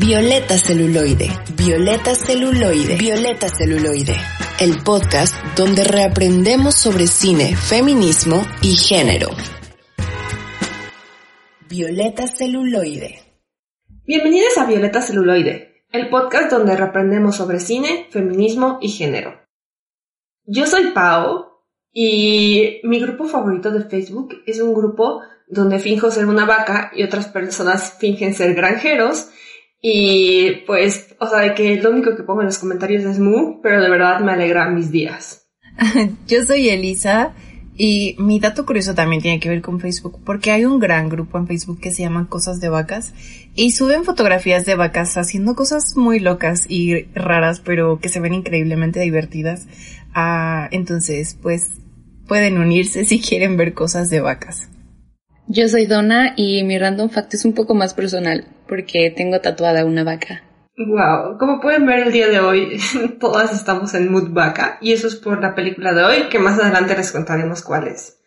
Violeta Celuloide, Violeta Celuloide, Violeta Celuloide, el podcast donde reaprendemos sobre cine, feminismo y género. Violeta Celuloide. Bienvenidos a Violeta Celuloide, el podcast donde reaprendemos sobre cine, feminismo y género. Yo soy Pau y mi grupo favorito de Facebook es un grupo donde finjo ser una vaca y otras personas fingen ser granjeros y pues, o sea, de que lo único que pongo en los comentarios es mu, pero de verdad me alegra mis días. Yo soy Elisa y mi dato curioso también tiene que ver con Facebook, porque hay un gran grupo en Facebook que se llama Cosas de Vacas y suben fotografías de vacas haciendo cosas muy locas y raras, pero que se ven increíblemente divertidas. Ah, entonces, pues pueden unirse si quieren ver cosas de vacas. Yo soy Donna y mi random fact es un poco más personal porque tengo tatuada una vaca. Wow, como pueden ver el día de hoy, todas estamos en mood vaca y eso es por la película de hoy que más adelante les contaremos cuál es.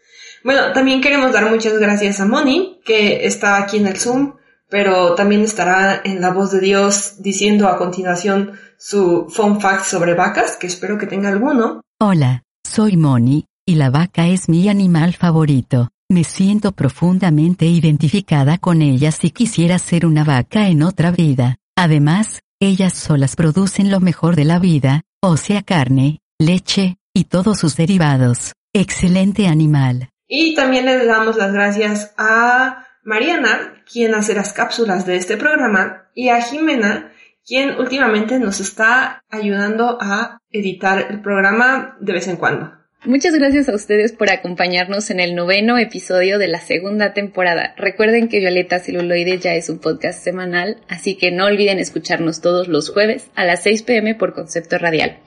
Bueno, también queremos dar muchas gracias a Moni que está aquí en el Zoom, pero también estará en la voz de Dios diciendo a continuación su fun fact sobre vacas, que espero que tenga alguno. Hola, soy Moni y la vaca es mi animal favorito. Me siento profundamente identificada con ellas y quisiera ser una vaca en otra vida. Además, ellas solas producen lo mejor de la vida, o sea carne, leche, y todos sus derivados. Excelente animal. Y también le damos las gracias a Mariana, quien hace las cápsulas de este programa, y a Jimena, quien últimamente nos está ayudando a editar el programa de vez en cuando. Muchas gracias a ustedes por acompañarnos en el noveno episodio de la segunda temporada. Recuerden que Violeta Celuloide ya es un podcast semanal, así que no olviden escucharnos todos los jueves a las 6 pm por concepto radial.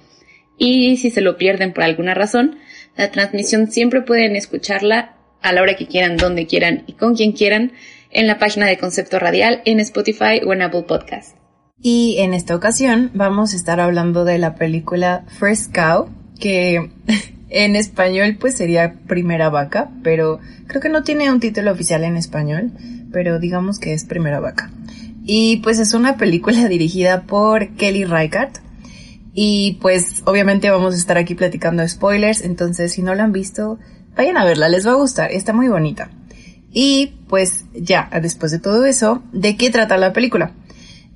Y si se lo pierden por alguna razón, la transmisión siempre pueden escucharla a la hora que quieran, donde quieran y con quien quieran en la página de Concepto Radial en Spotify o en Apple Podcast. Y en esta ocasión vamos a estar hablando de la película First Cow, que En español pues sería Primera Vaca, pero creo que no tiene un título oficial en español, pero digamos que es Primera Vaca. Y pues es una película dirigida por Kelly Reichardt. Y pues obviamente vamos a estar aquí platicando spoilers, entonces si no la han visto, vayan a verla, les va a gustar, está muy bonita. Y pues ya, después de todo eso, ¿de qué trata la película?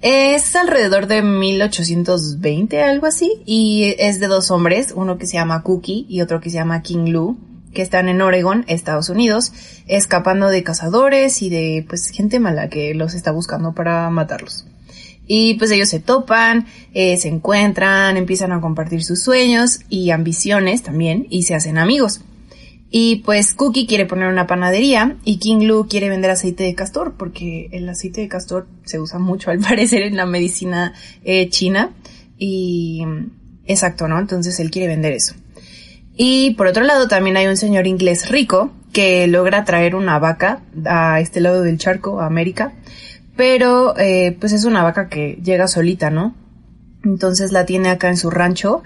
Es alrededor de 1820, algo así, y es de dos hombres, uno que se llama Cookie y otro que se llama King Lou, que están en Oregon, Estados Unidos, escapando de cazadores y de pues gente mala que los está buscando para matarlos. Y pues ellos se topan, eh, se encuentran, empiezan a compartir sus sueños y ambiciones también y se hacen amigos. Y pues Cookie quiere poner una panadería y King Lu quiere vender aceite de castor porque el aceite de castor se usa mucho al parecer en la medicina eh, china y exacto, ¿no? Entonces él quiere vender eso. Y por otro lado también hay un señor inglés rico que logra traer una vaca a este lado del charco, a América, pero eh, pues es una vaca que llega solita, ¿no? Entonces la tiene acá en su rancho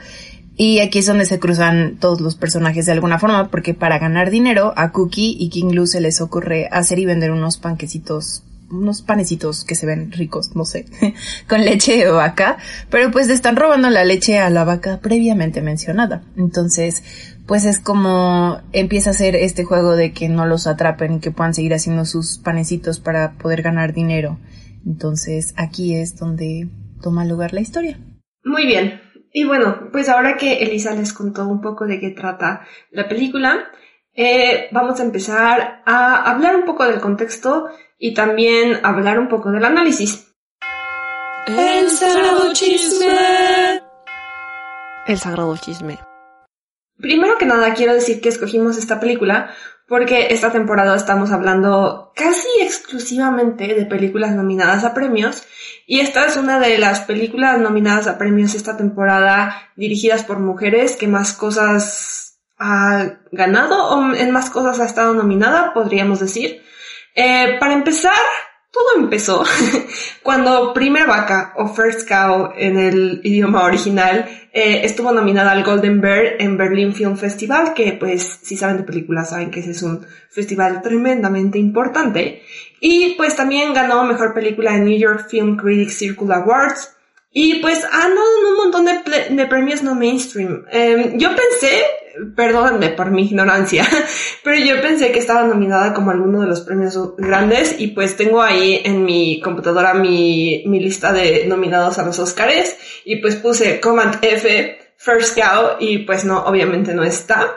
y aquí es donde se cruzan todos los personajes de alguna forma, porque para ganar dinero a Cookie y King Lu se les ocurre hacer y vender unos panquecitos, unos panecitos que se ven ricos, no sé, con leche de vaca, pero pues están robando la leche a la vaca previamente mencionada. Entonces, pues es como empieza a ser este juego de que no los atrapen y que puedan seguir haciendo sus panecitos para poder ganar dinero. Entonces, aquí es donde toma lugar la historia. Muy bien, y bueno, pues ahora que Elisa les contó un poco de qué trata la película, eh, vamos a empezar a hablar un poco del contexto y también hablar un poco del análisis. El sagrado chisme. El sagrado chisme. Primero que nada quiero decir que escogimos esta película porque esta temporada estamos hablando casi exclusivamente de películas nominadas a premios y esta es una de las películas nominadas a premios esta temporada dirigidas por mujeres que más cosas ha ganado o en más cosas ha estado nominada, podríamos decir. Eh, para empezar, todo empezó cuando Primera Vaca o First Cow en el idioma original eh, estuvo nominada al Golden Bear en Berlin Film Festival, que pues si saben de películas saben que ese es un festival tremendamente importante. Y pues también ganó Mejor Película en New York Film Critics Circle Awards. Y pues ha en un montón de, premios no mainstream. Em, yo pensé perdónenme por mi ignorancia, pero yo pensé que estaba nominada como alguno de los premios grandes y pues tengo ahí en mi computadora mi, mi lista de nominados a los Oscars y pues puse Command F, First Cow y pues no, obviamente no está,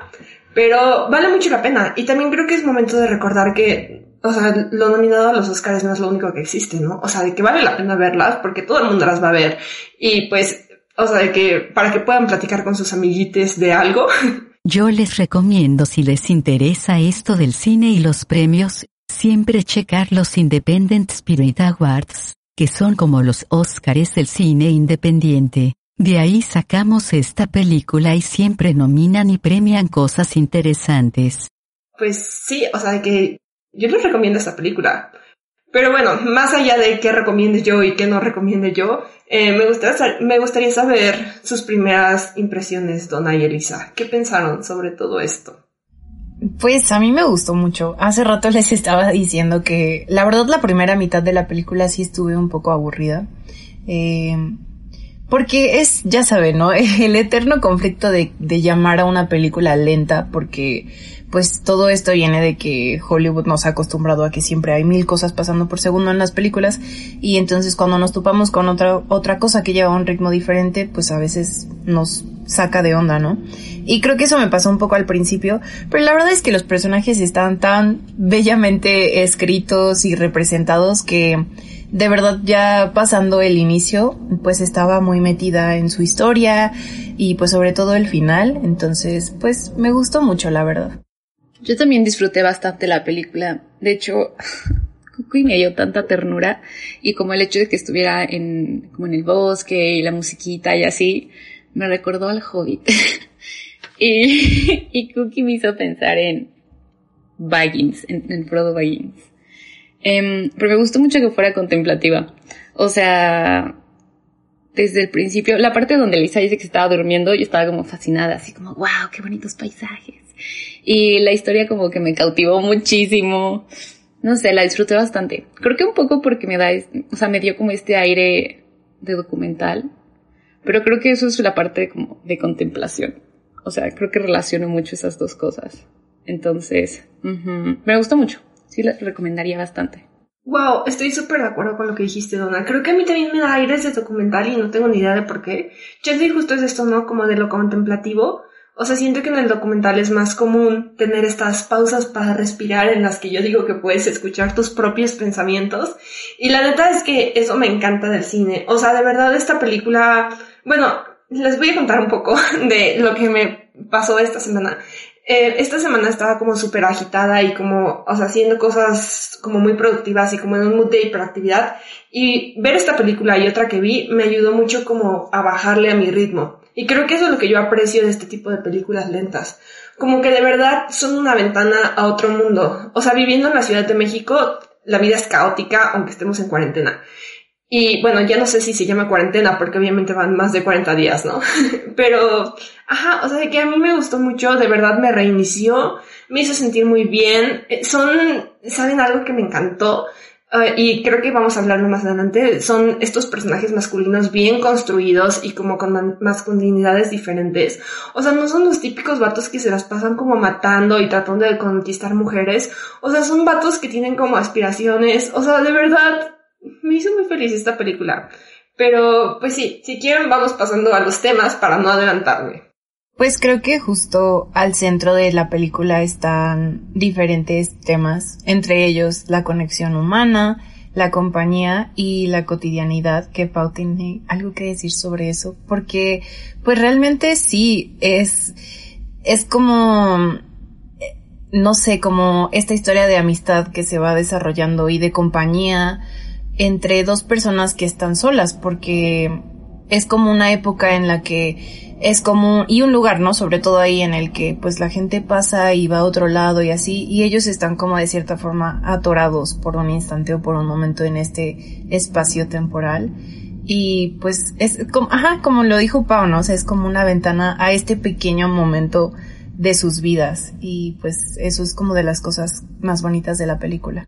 pero vale mucho la pena y también creo que es momento de recordar que o sea, lo nominado a los Oscars no es lo único que existe, ¿no? O sea, de que vale la pena verlas porque todo el mundo las va a ver. Y pues o sea, que para que puedan platicar con sus amiguites de algo. Yo les recomiendo si les interesa esto del cine y los premios, siempre checar los Independent Spirit Awards, que son como los Oscars del cine independiente. De ahí sacamos esta película y siempre nominan y premian cosas interesantes. Pues sí, o sea que yo les recomiendo esta película. Pero bueno, más allá de qué recomiende yo y qué no recomiende yo, eh, me, gustaría, me gustaría saber sus primeras impresiones, Donna y Elisa. ¿Qué pensaron sobre todo esto? Pues a mí me gustó mucho. Hace rato les estaba diciendo que la verdad la primera mitad de la película sí estuve un poco aburrida. Eh, porque es, ya saben, ¿no? El eterno conflicto de, de llamar a una película lenta porque pues todo esto viene de que Hollywood nos ha acostumbrado a que siempre hay mil cosas pasando por segundo en las películas y entonces cuando nos topamos con otra otra cosa que lleva un ritmo diferente, pues a veces nos saca de onda, ¿no? Y creo que eso me pasó un poco al principio, pero la verdad es que los personajes están tan bellamente escritos y representados que de verdad ya pasando el inicio, pues estaba muy metida en su historia y pues sobre todo el final, entonces pues me gustó mucho la verdad. Yo también disfruté bastante la película. De hecho, Cucuy me dio tanta ternura y como el hecho de que estuviera en, como en el bosque y la musiquita y así, me recordó al Hobbit. y, y Cookie me hizo pensar en Baggins, en, Frodo Baggins. Eh, pero me gustó mucho que fuera contemplativa. O sea, desde el principio, la parte donde Lisa dice que estaba durmiendo, yo estaba como fascinada, así como, wow, qué bonitos paisajes. Y la historia como que me cautivó muchísimo. No sé, la disfruté bastante. Creo que un poco porque me da, o sea, me dio como este aire de documental. Pero creo que eso es la parte como de contemplación. O sea, creo que relaciono mucho esas dos cosas. Entonces, me gustó mucho. Sí, la recomendaría bastante. Wow, estoy súper de acuerdo con lo que dijiste, Donna. Creo que a mí también me da aires de documental y no tengo ni idea de por qué. Yo justo es esto, ¿no? Como de lo contemplativo. O sea, siento que en el documental es más común tener estas pausas para respirar en las que yo digo que puedes escuchar tus propios pensamientos. Y la neta es que eso me encanta del cine. O sea, de verdad esta película, bueno, les voy a contar un poco de lo que me pasó esta semana. Eh, esta semana estaba como súper agitada y como, o sea, haciendo cosas como muy productivas y como en un mood de hiperactividad. Y ver esta película y otra que vi me ayudó mucho como a bajarle a mi ritmo. Y creo que eso es lo que yo aprecio de este tipo de películas lentas. Como que de verdad son una ventana a otro mundo. O sea, viviendo en la Ciudad de México, la vida es caótica, aunque estemos en cuarentena. Y bueno, ya no sé si se llama cuarentena, porque obviamente van más de 40 días, ¿no? Pero, ajá, o sea, que a mí me gustó mucho, de verdad me reinició, me hizo sentir muy bien. Eh, son, ¿saben algo que me encantó? Ah, y creo que vamos a hablarlo más adelante, son estos personajes masculinos bien construidos y como con masculinidades diferentes. O sea, no son los típicos vatos que se las pasan como matando y tratando de conquistar mujeres. O sea, son vatos que tienen como aspiraciones. O sea, de verdad, me hizo muy feliz esta película. Pero, pues sí, si quieren vamos pasando a los temas para no adelantarme. Pues creo que justo al centro de la película están diferentes temas, entre ellos la conexión humana, la compañía y la cotidianidad, que Pau tiene algo que decir sobre eso, porque pues realmente sí, es, es como, no sé, como esta historia de amistad que se va desarrollando y de compañía entre dos personas que están solas, porque es como una época en la que es como, y un lugar, ¿no? Sobre todo ahí en el que pues la gente pasa y va a otro lado y así, y ellos están como de cierta forma atorados por un instante o por un momento en este espacio temporal. Y pues es como, ajá, como lo dijo Pau, ¿no? O sea, es como una ventana a este pequeño momento de sus vidas. Y pues eso es como de las cosas más bonitas de la película.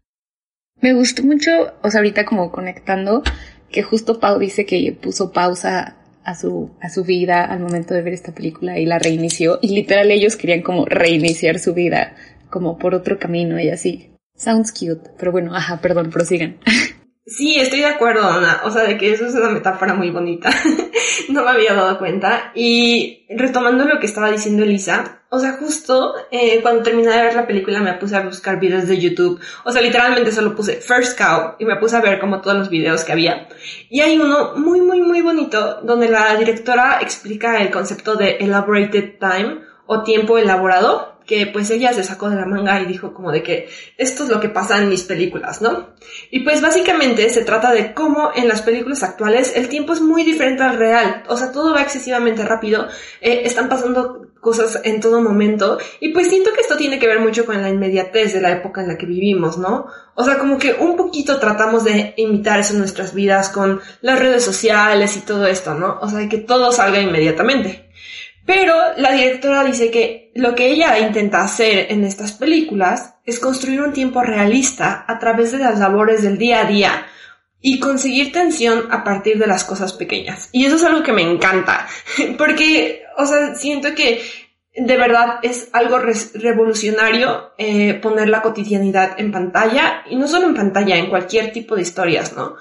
Me gustó mucho, o sea, ahorita como conectando, que justo Pau dice que puso pausa a su, a su vida al momento de ver esta película y la reinició. Y literal ellos querían como reiniciar su vida, como por otro camino y así. Sounds cute, pero bueno, ajá, perdón, prosigan. Sí, estoy de acuerdo, Ana. O sea, de que eso es una metáfora muy bonita. no me había dado cuenta. Y retomando lo que estaba diciendo Elisa, o sea, justo eh, cuando terminé de ver la película me puse a buscar videos de YouTube. O sea, literalmente solo puse First Cow y me puse a ver como todos los videos que había. Y hay uno muy, muy, muy bonito donde la directora explica el concepto de elaborated time o tiempo elaborado que pues ella se sacó de la manga y dijo como de que esto es lo que pasa en mis películas, ¿no? Y pues básicamente se trata de cómo en las películas actuales el tiempo es muy diferente al real, o sea, todo va excesivamente rápido, eh, están pasando cosas en todo momento y pues siento que esto tiene que ver mucho con la inmediatez de la época en la que vivimos, ¿no? O sea, como que un poquito tratamos de imitar eso en nuestras vidas con las redes sociales y todo esto, ¿no? O sea, que todo salga inmediatamente. Pero la directora dice que lo que ella intenta hacer en estas películas es construir un tiempo realista a través de las labores del día a día y conseguir tensión a partir de las cosas pequeñas. Y eso es algo que me encanta, porque, o sea, siento que de verdad es algo revolucionario eh, poner la cotidianidad en pantalla y no solo en pantalla, en cualquier tipo de historias, ¿no?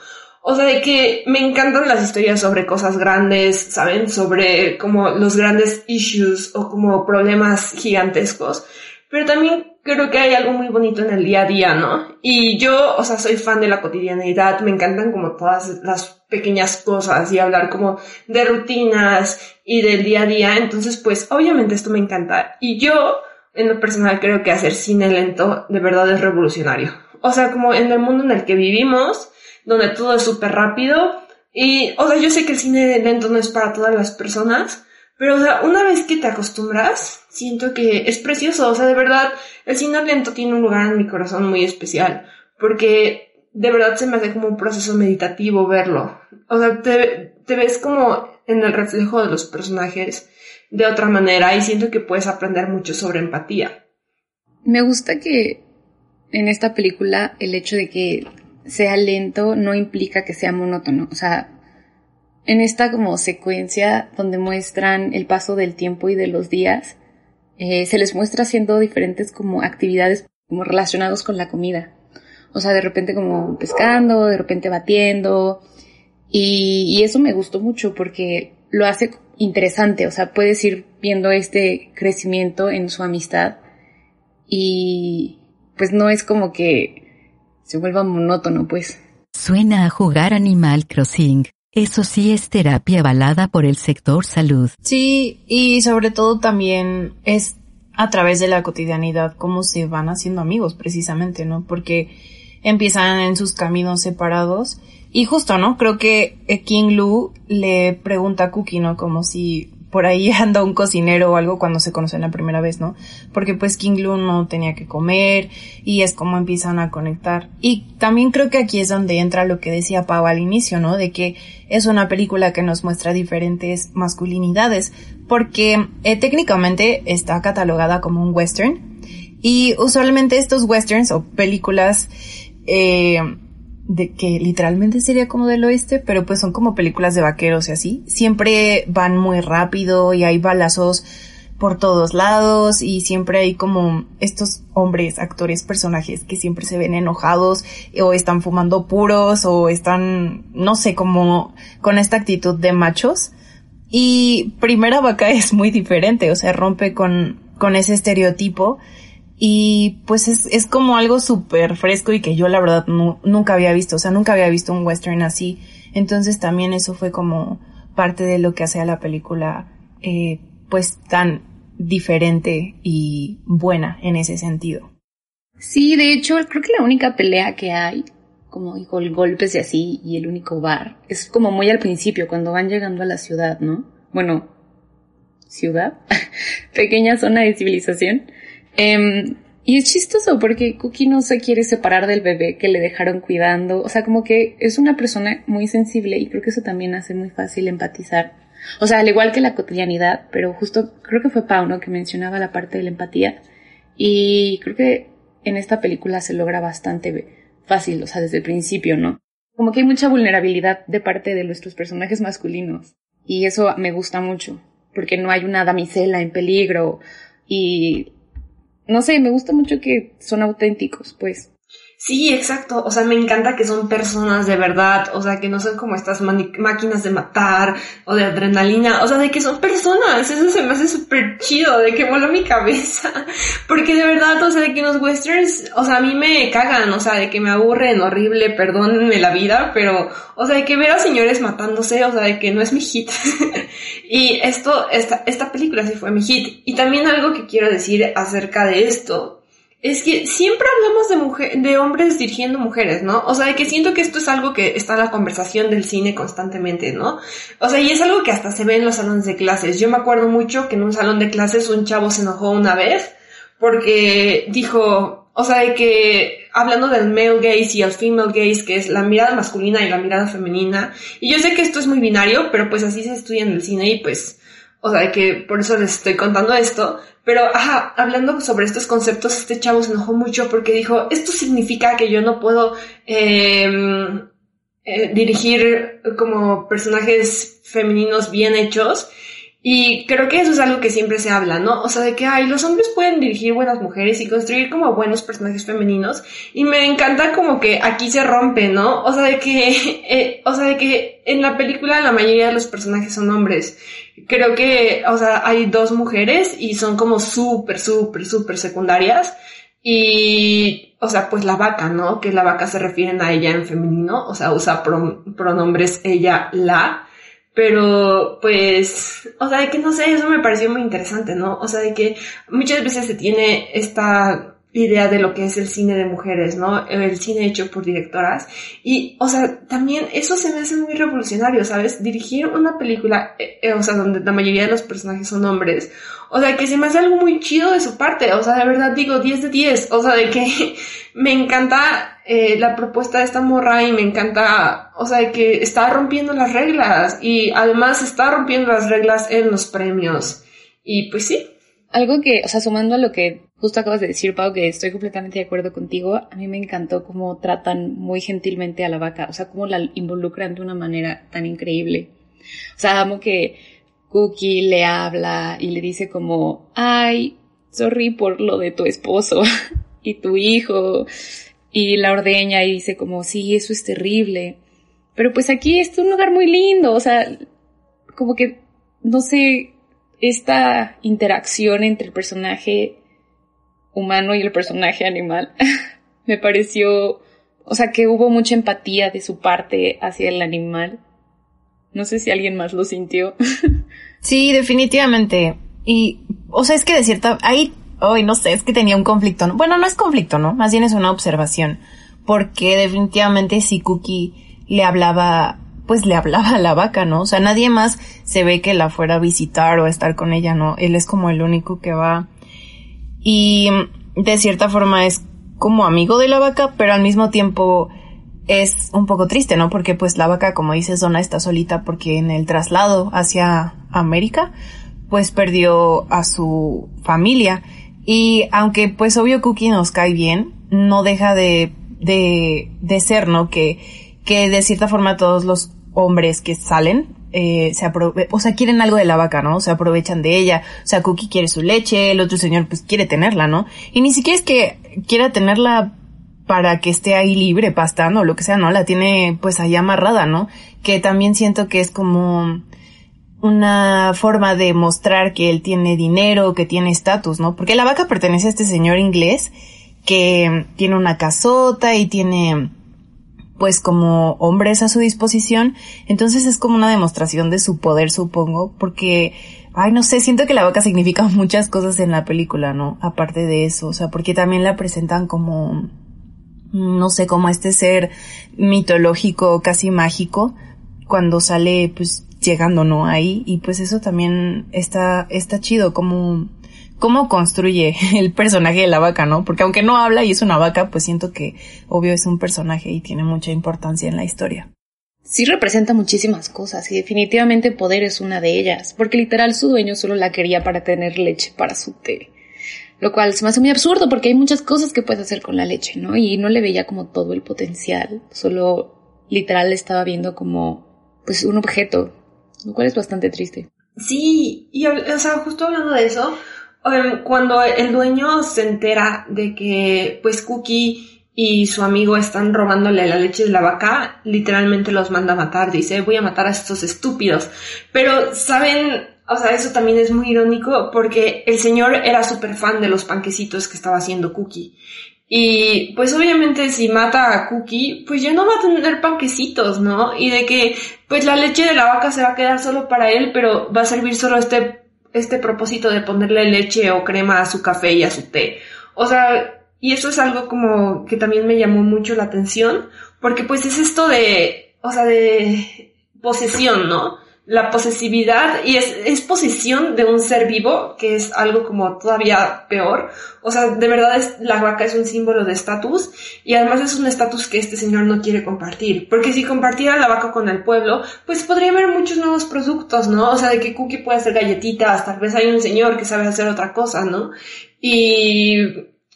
O sea, de que me encantan las historias sobre cosas grandes, ¿saben? Sobre como los grandes issues o como problemas gigantescos. Pero también creo que hay algo muy bonito en el día a día, ¿no? Y yo, o sea, soy fan de la cotidianidad, me encantan como todas las pequeñas cosas y hablar como de rutinas y del día a día. Entonces, pues, obviamente esto me encanta. Y yo, en lo personal, creo que hacer cine lento de verdad es revolucionario. O sea, como en el mundo en el que vivimos, donde todo es súper rápido. Y, o sea, yo sé que el cine lento no es para todas las personas, pero, o sea, una vez que te acostumbras, siento que es precioso. O sea, de verdad, el cine lento tiene un lugar en mi corazón muy especial, porque de verdad se me hace como un proceso meditativo verlo. O sea, te, ves como en el reflejo de los personajes de otra manera y siento que puedes aprender mucho sobre empatía. Me gusta que en esta película el hecho de que sea lento no implica que sea monótono. O sea, en esta como secuencia donde muestran el paso del tiempo y de los días, eh, se les muestra haciendo diferentes como actividades como relacionados con la comida. O sea, de repente como pescando, de repente batiendo. Y, y eso me gustó mucho porque lo hace interesante. O sea, puedes ir viendo este crecimiento en su amistad. Y pues no es como que se vuelva monótono, pues. Suena a jugar Animal Crossing. Eso sí es terapia avalada por el sector salud. Sí, y sobre todo también es a través de la cotidianidad cómo se van haciendo amigos precisamente, ¿no? Porque empiezan en sus caminos separados y justo, ¿no? Creo que King Lu le pregunta a Cookie, ¿no? Como si por ahí anda un cocinero o algo cuando se conocen la primera vez, ¿no? Porque pues King Lu no tenía que comer y es como empiezan a conectar. Y también creo que aquí es donde entra lo que decía Pau al inicio, ¿no? De que es una película que nos muestra diferentes masculinidades, porque eh, técnicamente está catalogada como un western y usualmente estos westerns o películas eh, de que literalmente sería como del oeste, pero pues son como películas de vaqueros y así. Siempre van muy rápido y hay balazos por todos lados y siempre hay como estos hombres, actores, personajes que siempre se ven enojados o están fumando puros o están, no sé, como con esta actitud de machos. Y Primera Vaca es muy diferente, o sea, rompe con, con ese estereotipo y pues es, es como algo súper fresco y que yo la verdad nunca había visto, o sea, nunca había visto un western así. Entonces también eso fue como parte de lo que hace a la película eh, pues tan diferente y buena en ese sentido. Sí, de hecho creo que la única pelea que hay como con golpes y así, y el único bar. Es como muy al principio, cuando van llegando a la ciudad, ¿no? Bueno, ciudad, pequeña zona de civilización. Em, y es chistoso porque Cookie no se quiere separar del bebé que le dejaron cuidando. O sea, como que es una persona muy sensible y creo que eso también hace muy fácil empatizar. O sea, al igual que la cotidianidad, pero justo creo que fue Pau, ¿no? Que mencionaba la parte de la empatía. Y creo que en esta película se logra bastante fácil, o sea, desde el principio, ¿no? Como que hay mucha vulnerabilidad de parte de nuestros personajes masculinos. Y eso me gusta mucho, porque no hay una damisela en peligro y no sé, me gusta mucho que son auténticos, pues. Sí, exacto. O sea, me encanta que son personas de verdad. O sea, que no son como estas máquinas de matar o de adrenalina. O sea, de que son personas. Eso se me hace súper chido. De que voló mi cabeza. Porque de verdad, o sea, de que los westerns, o sea, a mí me cagan. O sea, de que me aburren horrible. Perdónenme la vida. Pero, o sea, de que ver a señores matándose. O sea, de que no es mi hit. y esto, esta, esta película sí fue mi hit. Y también algo que quiero decir acerca de esto es que siempre hablamos de, mujer, de hombres dirigiendo mujeres, ¿no? O sea, que siento que esto es algo que está en la conversación del cine constantemente, ¿no? O sea, y es algo que hasta se ve en los salones de clases. Yo me acuerdo mucho que en un salón de clases un chavo se enojó una vez porque dijo, o sea, de que hablando del male gaze y el female gaze, que es la mirada masculina y la mirada femenina, y yo sé que esto es muy binario, pero pues así se estudia en el cine y pues, o sea, que por eso les estoy contando esto, pero, ajá, hablando sobre estos conceptos, este chavo se enojó mucho porque dijo, esto significa que yo no puedo em, eh, dirigir como personajes femeninos bien hechos. Y creo que eso es algo que siempre se habla, ¿no? O sea, de que, ay, los hombres pueden dirigir buenas mujeres y construir como buenos personajes femeninos. Y me encanta como que aquí se rompe, ¿no? O sea, de que, eh, o sea, de que en la película la mayoría de los personajes son hombres creo que, o sea, hay dos mujeres y son como súper, súper, súper secundarias. Y, o sea, pues la vaca, ¿no? Que la vaca se refieren a ella en femenino, o sea, usa pronombres ella, la. Pero, pues, o sea, de que no sé, eso me pareció muy interesante, ¿no? O sea, de que muchas veces se tiene esta idea de lo que es el cine de mujeres, ¿no? El cine hecho por directoras. Y, o sea, también eso se me hace muy revolucionario, ¿sabes? Dirigir una película, eh, eh, o sea, donde la mayoría de los personajes son hombres. O sea, que se me hace algo muy chido de su parte. O sea, de verdad digo 10 de 10. O sea, de que me encanta eh, la propuesta de esta morra y me encanta, o sea, de que está rompiendo las reglas. Y además está rompiendo las reglas en los premios. Y pues sí, algo que, o sea, sumando a lo que justo acabas de decir, Pau, que estoy completamente de acuerdo contigo, a mí me encantó cómo tratan muy gentilmente a la vaca, o sea, cómo la involucran de una manera tan increíble. O sea, amo que Cookie le habla y le dice como, ay, sorry por lo de tu esposo y tu hijo, y la ordeña y dice como, sí, eso es terrible. Pero pues aquí es un lugar muy lindo, o sea, como que, no sé, esta interacción entre el personaje humano y el personaje animal me pareció, o sea, que hubo mucha empatía de su parte hacia el animal. No sé si alguien más lo sintió. sí, definitivamente. Y, o sea, es que de cierta, ahí, hoy no sé, es que tenía un conflicto. Bueno, no es conflicto, ¿no? Más bien es una observación. Porque definitivamente si Cookie le hablaba pues le hablaba a la vaca, ¿no? O sea, nadie más se ve que la fuera a visitar o a estar con ella, ¿no? Él es como el único que va. Y de cierta forma es como amigo de la vaca, pero al mismo tiempo es un poco triste, ¿no? Porque pues la vaca, como dice Zona, está solita porque en el traslado hacia América, pues perdió a su familia. Y aunque pues obvio Cookie nos cae bien, no deja de, de, de ser, ¿no? Que, que de cierta forma todos los hombres que salen, eh, se o sea, quieren algo de la vaca, ¿no? Se aprovechan de ella. O sea, Cookie quiere su leche, el otro señor pues quiere tenerla, ¿no? Y ni siquiera es que quiera tenerla para que esté ahí libre, pastando o lo que sea, ¿no? La tiene pues ahí amarrada, ¿no? Que también siento que es como una forma de mostrar que él tiene dinero, que tiene estatus, ¿no? Porque la vaca pertenece a este señor inglés que tiene una casota y tiene pues como hombres a su disposición, entonces es como una demostración de su poder, supongo, porque, ay, no sé, siento que la vaca significa muchas cosas en la película, ¿no? Aparte de eso, o sea, porque también la presentan como, no sé, como este ser mitológico, casi mágico, cuando sale, pues, llegando, ¿no? Ahí, y pues eso también está, está chido, como, cómo construye el personaje de la vaca, ¿no? Porque aunque no habla y es una vaca, pues siento que obvio es un personaje y tiene mucha importancia en la historia. Sí representa muchísimas cosas y definitivamente poder es una de ellas, porque literal su dueño solo la quería para tener leche para su té. Lo cual se me hace muy absurdo porque hay muchas cosas que puedes hacer con la leche, ¿no? Y no le veía como todo el potencial, solo literal le estaba viendo como pues un objeto, lo cual es bastante triste. Sí, y o sea, justo hablando de eso, em, cuando el dueño se entera de que pues Cookie y su amigo están robándole la leche de la vaca, literalmente los manda a matar, dice, voy a matar a estos estúpidos. Pero, ¿saben? O sea, eso también es muy irónico porque el señor era súper fan de los panquecitos que estaba haciendo Cookie. Y pues obviamente si mata a Cookie, pues ya no va a tener panquecitos, ¿no? Y de que pues la leche de la vaca se va a quedar solo para él, pero va a servir solo este, este propósito de ponerle leche o crema a su café y a su té. O sea, y eso es algo como que también me llamó mucho la atención, porque pues es esto de, o sea, de posesión, ¿no? La posesividad y es, es posesión de un ser vivo, que es algo como todavía peor. O sea, de verdad es, la vaca es un símbolo de estatus y además es un estatus que este señor no quiere compartir. Porque si compartiera la vaca con el pueblo, pues podría haber muchos nuevos productos, ¿no? O sea, de que Cookie puede hacer galletitas, tal vez hay un señor que sabe hacer otra cosa, ¿no? Y,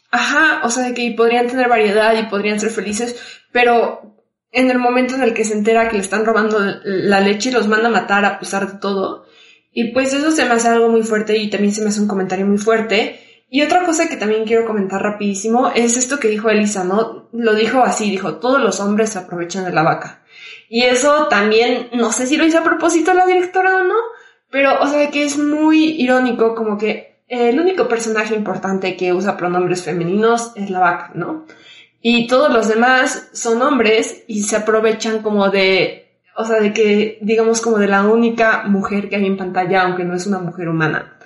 ajá, o sea, de que podrían tener variedad y podrían ser felices, pero en el momento en el que se entera que le están robando la leche, los manda a matar a pesar de todo. Y pues eso se me hace algo muy fuerte y también se me hace un comentario muy fuerte. Y otra cosa que también quiero comentar rapidísimo es esto que dijo Elisa, ¿no? Lo dijo así, dijo, todos los hombres se aprovechan de la vaca. Y eso también, no sé si lo hizo a propósito la directora o no, pero, o sea, que es muy irónico, como que el único personaje importante que usa pronombres femeninos es la vaca, ¿no? Y todos los demás son hombres y se aprovechan como de, o sea, de que, digamos, como de la única mujer que hay en pantalla, aunque no es una mujer humana.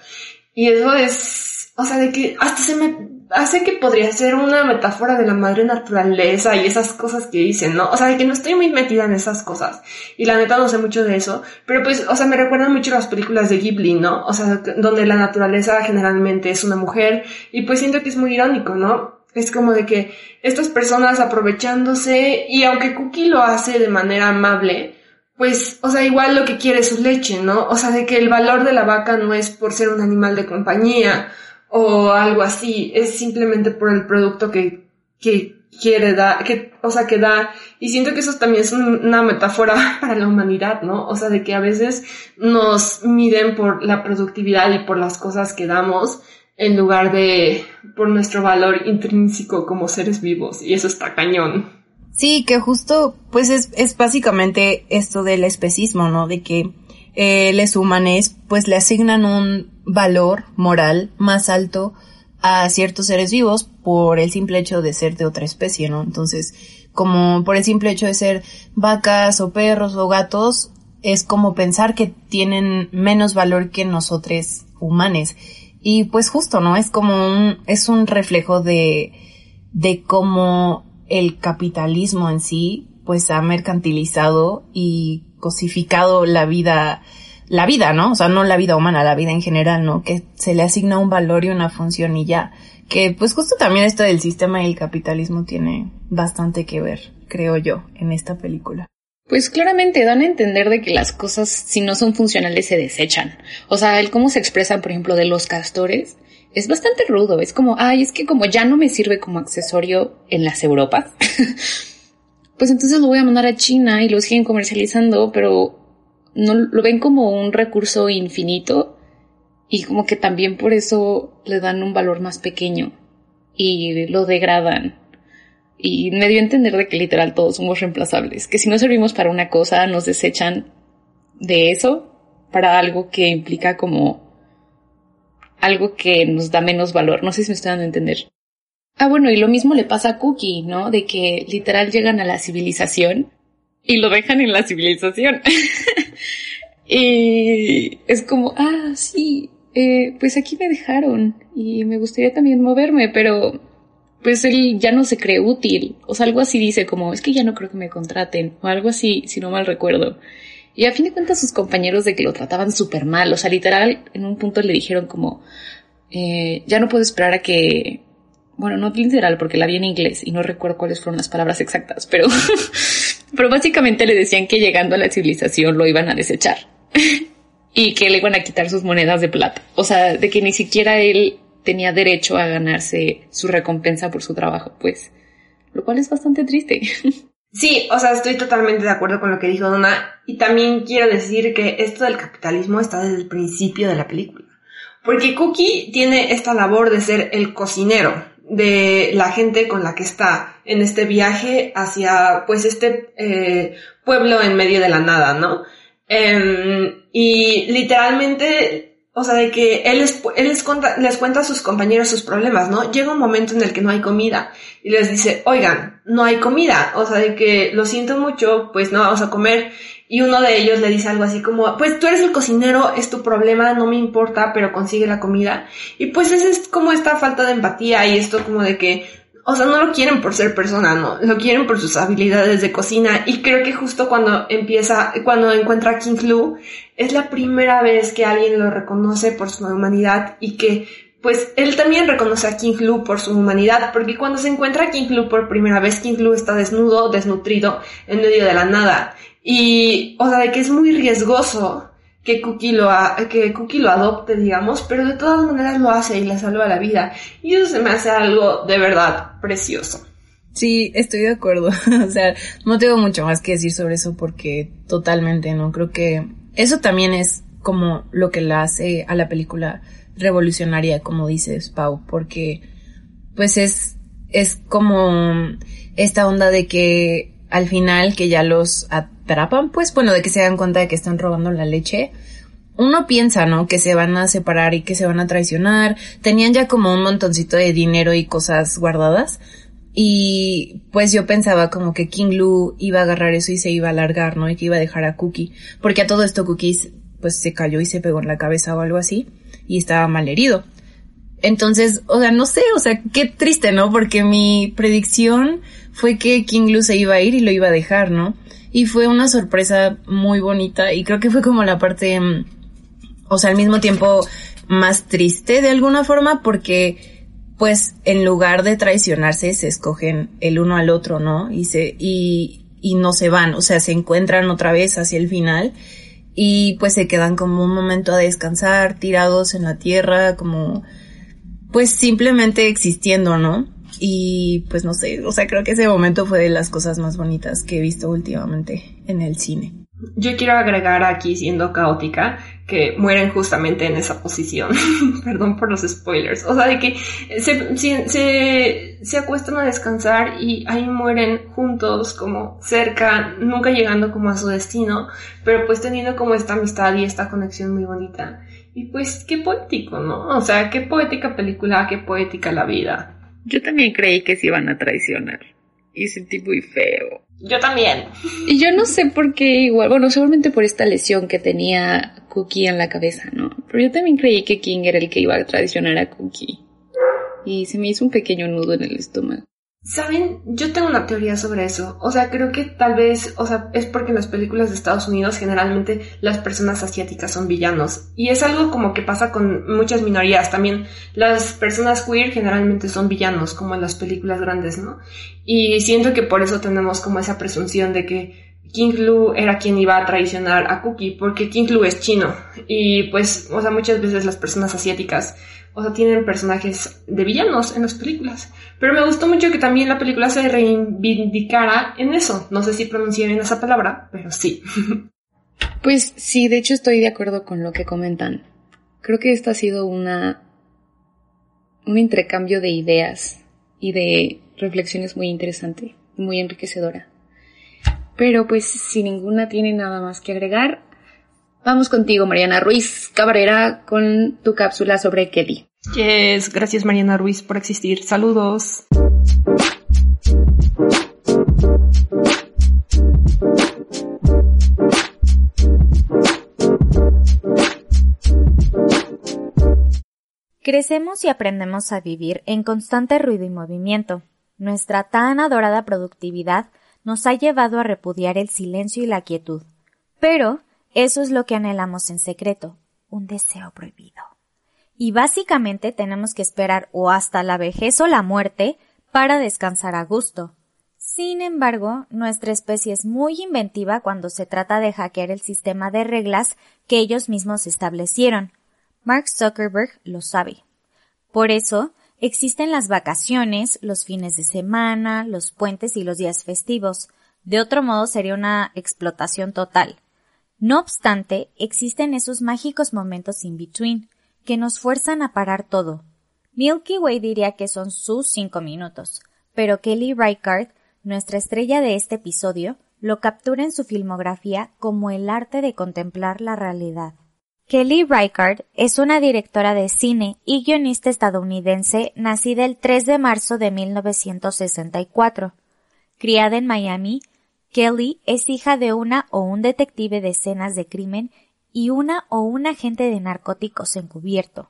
Y eso es, o sea, de que hasta se me hace que podría ser una metáfora de la madre naturaleza y esas cosas que dicen, ¿no? O sea, de que no estoy muy metida en esas cosas. Y la neta no sé mucho de eso. Pero pues, o sea, me recuerdan mucho las películas de Ghibli, ¿no? O sea, donde la naturaleza generalmente es una mujer. Y pues siento que es muy irónico, ¿no? Es como de que estas personas aprovechándose y aunque Cookie lo hace de manera amable, pues, o sea, igual lo que quiere es su leche, ¿no? O sea, de que el valor de la vaca no es por ser un animal de compañía o algo así, es simplemente por el producto que, que quiere dar, que, o sea, que da. Y siento que eso también es una metáfora para la humanidad, ¿no? O sea, de que a veces nos miden por la productividad y por las cosas que damos en lugar de por nuestro valor intrínseco como seres vivos y eso está cañón. Sí, que justo pues es, es básicamente esto del especismo, ¿no? De que eh, los humanos pues le asignan un valor moral más alto a ciertos seres vivos por el simple hecho de ser de otra especie, ¿no? Entonces, como por el simple hecho de ser vacas o perros o gatos, es como pensar que tienen menos valor que nosotros humanos. Y pues justo, ¿no? Es como un, es un reflejo de, de cómo el capitalismo en sí, pues ha mercantilizado y cosificado la vida, la vida, ¿no? O sea, no la vida humana, la vida en general, ¿no? Que se le asigna un valor y una función y ya. Que pues justo también esto del sistema y el capitalismo tiene bastante que ver, creo yo, en esta película. Pues claramente dan a entender de que las cosas, si no son funcionales, se desechan. O sea, el cómo se expresa, por ejemplo, de los castores, es bastante rudo. Es como, ay, es que como ya no me sirve como accesorio en las Europas, pues entonces lo voy a mandar a China y lo siguen comercializando, pero no lo ven como un recurso infinito y como que también por eso le dan un valor más pequeño y lo degradan. Y me dio a entender de que literal todos somos reemplazables, que si no servimos para una cosa nos desechan de eso para algo que implica como algo que nos da menos valor. No sé si me estoy dando a entender. Ah, bueno, y lo mismo le pasa a Cookie, ¿no? De que literal llegan a la civilización y lo dejan en la civilización. y es como, ah, sí, eh, pues aquí me dejaron y me gustaría también moverme, pero pues él ya no se cree útil. O sea, algo así dice como, es que ya no creo que me contraten. O algo así, si no mal recuerdo. Y a fin de cuentas sus compañeros de que lo trataban súper mal. O sea, literal, en un punto le dijeron como, eh, ya no puedo esperar a que... Bueno, no literal porque la vi en inglés y no recuerdo cuáles fueron las palabras exactas, pero, pero básicamente le decían que llegando a la civilización lo iban a desechar y que le iban a quitar sus monedas de plata. O sea, de que ni siquiera él tenía derecho a ganarse su recompensa por su trabajo, pues, lo cual es bastante triste. Sí, o sea, estoy totalmente de acuerdo con lo que dijo Donna y también quiero decir que esto del capitalismo está desde el principio de la película. Porque Cookie tiene esta labor de ser el cocinero de la gente con la que está en este viaje hacia pues este eh, pueblo en medio de la nada, ¿no? Em, y literalmente o sea, de que él, les, él les, cuenta, les cuenta a sus compañeros sus problemas, ¿no? Llega un momento en el que no hay comida y les dice, oigan, no hay comida. O sea, de que lo siento mucho, pues no vamos a comer. Y uno de ellos le dice algo así como, pues tú eres el cocinero, es tu problema, no me importa, pero consigue la comida. Y pues es como esta falta de empatía y esto como de que o sea, no lo quieren por ser persona, no, lo quieren por sus habilidades de cocina. Y creo que justo cuando empieza, cuando encuentra a King Lu, es la primera vez que alguien lo reconoce por su humanidad y que, pues, él también reconoce a King Lu por su humanidad, porque cuando se encuentra a King Lu por primera vez, King Lu está desnudo, desnutrido, en medio de la nada. Y, o sea, de que es muy riesgoso que Cookie lo, que Cookie lo adopte, digamos, pero de todas maneras lo hace y le salva la vida. Y eso se me hace algo de verdad precioso. Sí, estoy de acuerdo. o sea, no tengo mucho más que decir sobre eso porque totalmente, ¿no? Creo que eso también es como lo que la hace a la película revolucionaria, como dices, Pau, porque pues es, es como esta onda de que al final que ya los atrapan, pues bueno, de que se dan cuenta de que están robando la leche, uno piensa, ¿no? Que se van a separar y que se van a traicionar. Tenían ya como un montoncito de dinero y cosas guardadas. Y pues yo pensaba como que King Lu iba a agarrar eso y se iba a largar, ¿no? Y que iba a dejar a Cookie. Porque a todo esto Cookie pues se cayó y se pegó en la cabeza o algo así. Y estaba mal herido. Entonces, o sea, no sé, o sea, qué triste, ¿no? Porque mi predicción fue que King Lu se iba a ir y lo iba a dejar, ¿no? Y fue una sorpresa muy bonita y creo que fue como la parte, mm, o sea, al mismo tiempo más triste de alguna forma porque pues en lugar de traicionarse se escogen el uno al otro, ¿no? Y se, y, y no se van, o sea, se encuentran otra vez hacia el final y pues se quedan como un momento a descansar, tirados en la tierra, como pues simplemente existiendo, ¿no? Y pues no sé, o sea, creo que ese momento fue de las cosas más bonitas que he visto últimamente en el cine. Yo quiero agregar aquí, siendo caótica, que mueren justamente en esa posición. Perdón por los spoilers. O sea, de que se, se, se, acuestan a descansar y ahí mueren juntos, como cerca, nunca llegando como a su destino, pero pues teniendo como esta amistad y esta conexión muy bonita. Y pues qué poético, ¿no? O sea, qué poética película, qué poética la vida. Yo también creí que se iban a traicionar. Y sentí muy feo. Yo también. Y yo no sé por qué igual, bueno, seguramente por esta lesión que tenía Cookie en la cabeza, ¿no? Pero yo también creí que King era el que iba a traicionar a Cookie. Y se me hizo un pequeño nudo en el estómago. Saben, yo tengo una teoría sobre eso. O sea, creo que tal vez, o sea, es porque en las películas de Estados Unidos generalmente las personas asiáticas son villanos. Y es algo como que pasa con muchas minorías. También las personas queer generalmente son villanos, como en las películas grandes, ¿no? Y siento que por eso tenemos como esa presunción de que King Lu era quien iba a traicionar a Cookie, porque King Lu es chino. Y pues, o sea, muchas veces las personas asiáticas o sea, tienen personajes de villanos en las películas. Pero me gustó mucho que también la película se reivindicara en eso. No sé si pronuncié bien esa palabra, pero sí. Pues sí, de hecho estoy de acuerdo con lo que comentan. Creo que esto ha sido una un intercambio de ideas y de reflexiones muy interesante, muy enriquecedora. Pero pues si ninguna tiene nada más que agregar, Vamos contigo, Mariana Ruiz Cabrera, con tu cápsula sobre Kelly. Yes, gracias Mariana Ruiz por existir. Saludos. Crecemos y aprendemos a vivir en constante ruido y movimiento. Nuestra tan adorada productividad nos ha llevado a repudiar el silencio y la quietud. Pero eso es lo que anhelamos en secreto, un deseo prohibido. Y básicamente tenemos que esperar o hasta la vejez o la muerte para descansar a gusto. Sin embargo, nuestra especie es muy inventiva cuando se trata de hackear el sistema de reglas que ellos mismos establecieron. Mark Zuckerberg lo sabe. Por eso, existen las vacaciones, los fines de semana, los puentes y los días festivos. De otro modo sería una explotación total. No obstante, existen esos mágicos momentos in between, que nos fuerzan a parar todo. Milky Way diría que son sus cinco minutos, pero Kelly Reichardt, nuestra estrella de este episodio, lo captura en su filmografía como el arte de contemplar la realidad. Kelly Reichardt es una directora de cine y guionista estadounidense nacida el 3 de marzo de 1964. Criada en Miami, Kelly es hija de una o un detective de escenas de crimen y una o un agente de narcóticos encubierto.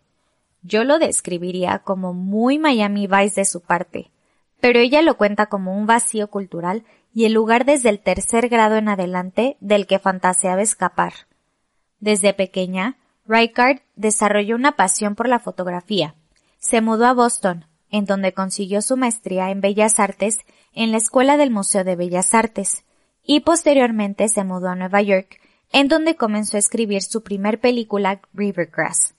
Yo lo describiría como muy Miami Vice de su parte, pero ella lo cuenta como un vacío cultural y el lugar desde el tercer grado en adelante del que fantaseaba escapar. Desde pequeña, Reichardt desarrolló una pasión por la fotografía. Se mudó a Boston, en donde consiguió su maestría en Bellas Artes en la Escuela del Museo de Bellas Artes, y posteriormente se mudó a Nueva York, en donde comenzó a escribir su primer película Rivergrass.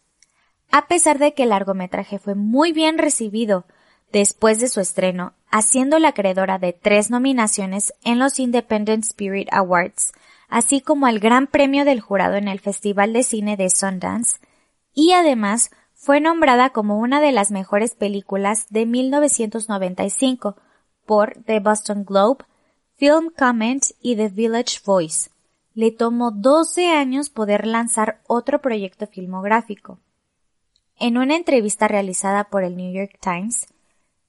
A pesar de que el largometraje fue muy bien recibido después de su estreno, haciéndola acreedora de tres nominaciones en los Independent Spirit Awards, así como al Gran Premio del Jurado en el Festival de Cine de Sundance, y además fue nombrada como una de las mejores películas de 1995 por The Boston Globe, Film Comment y The Village Voice. Le tomó 12 años poder lanzar otro proyecto filmográfico. En una entrevista realizada por el New York Times,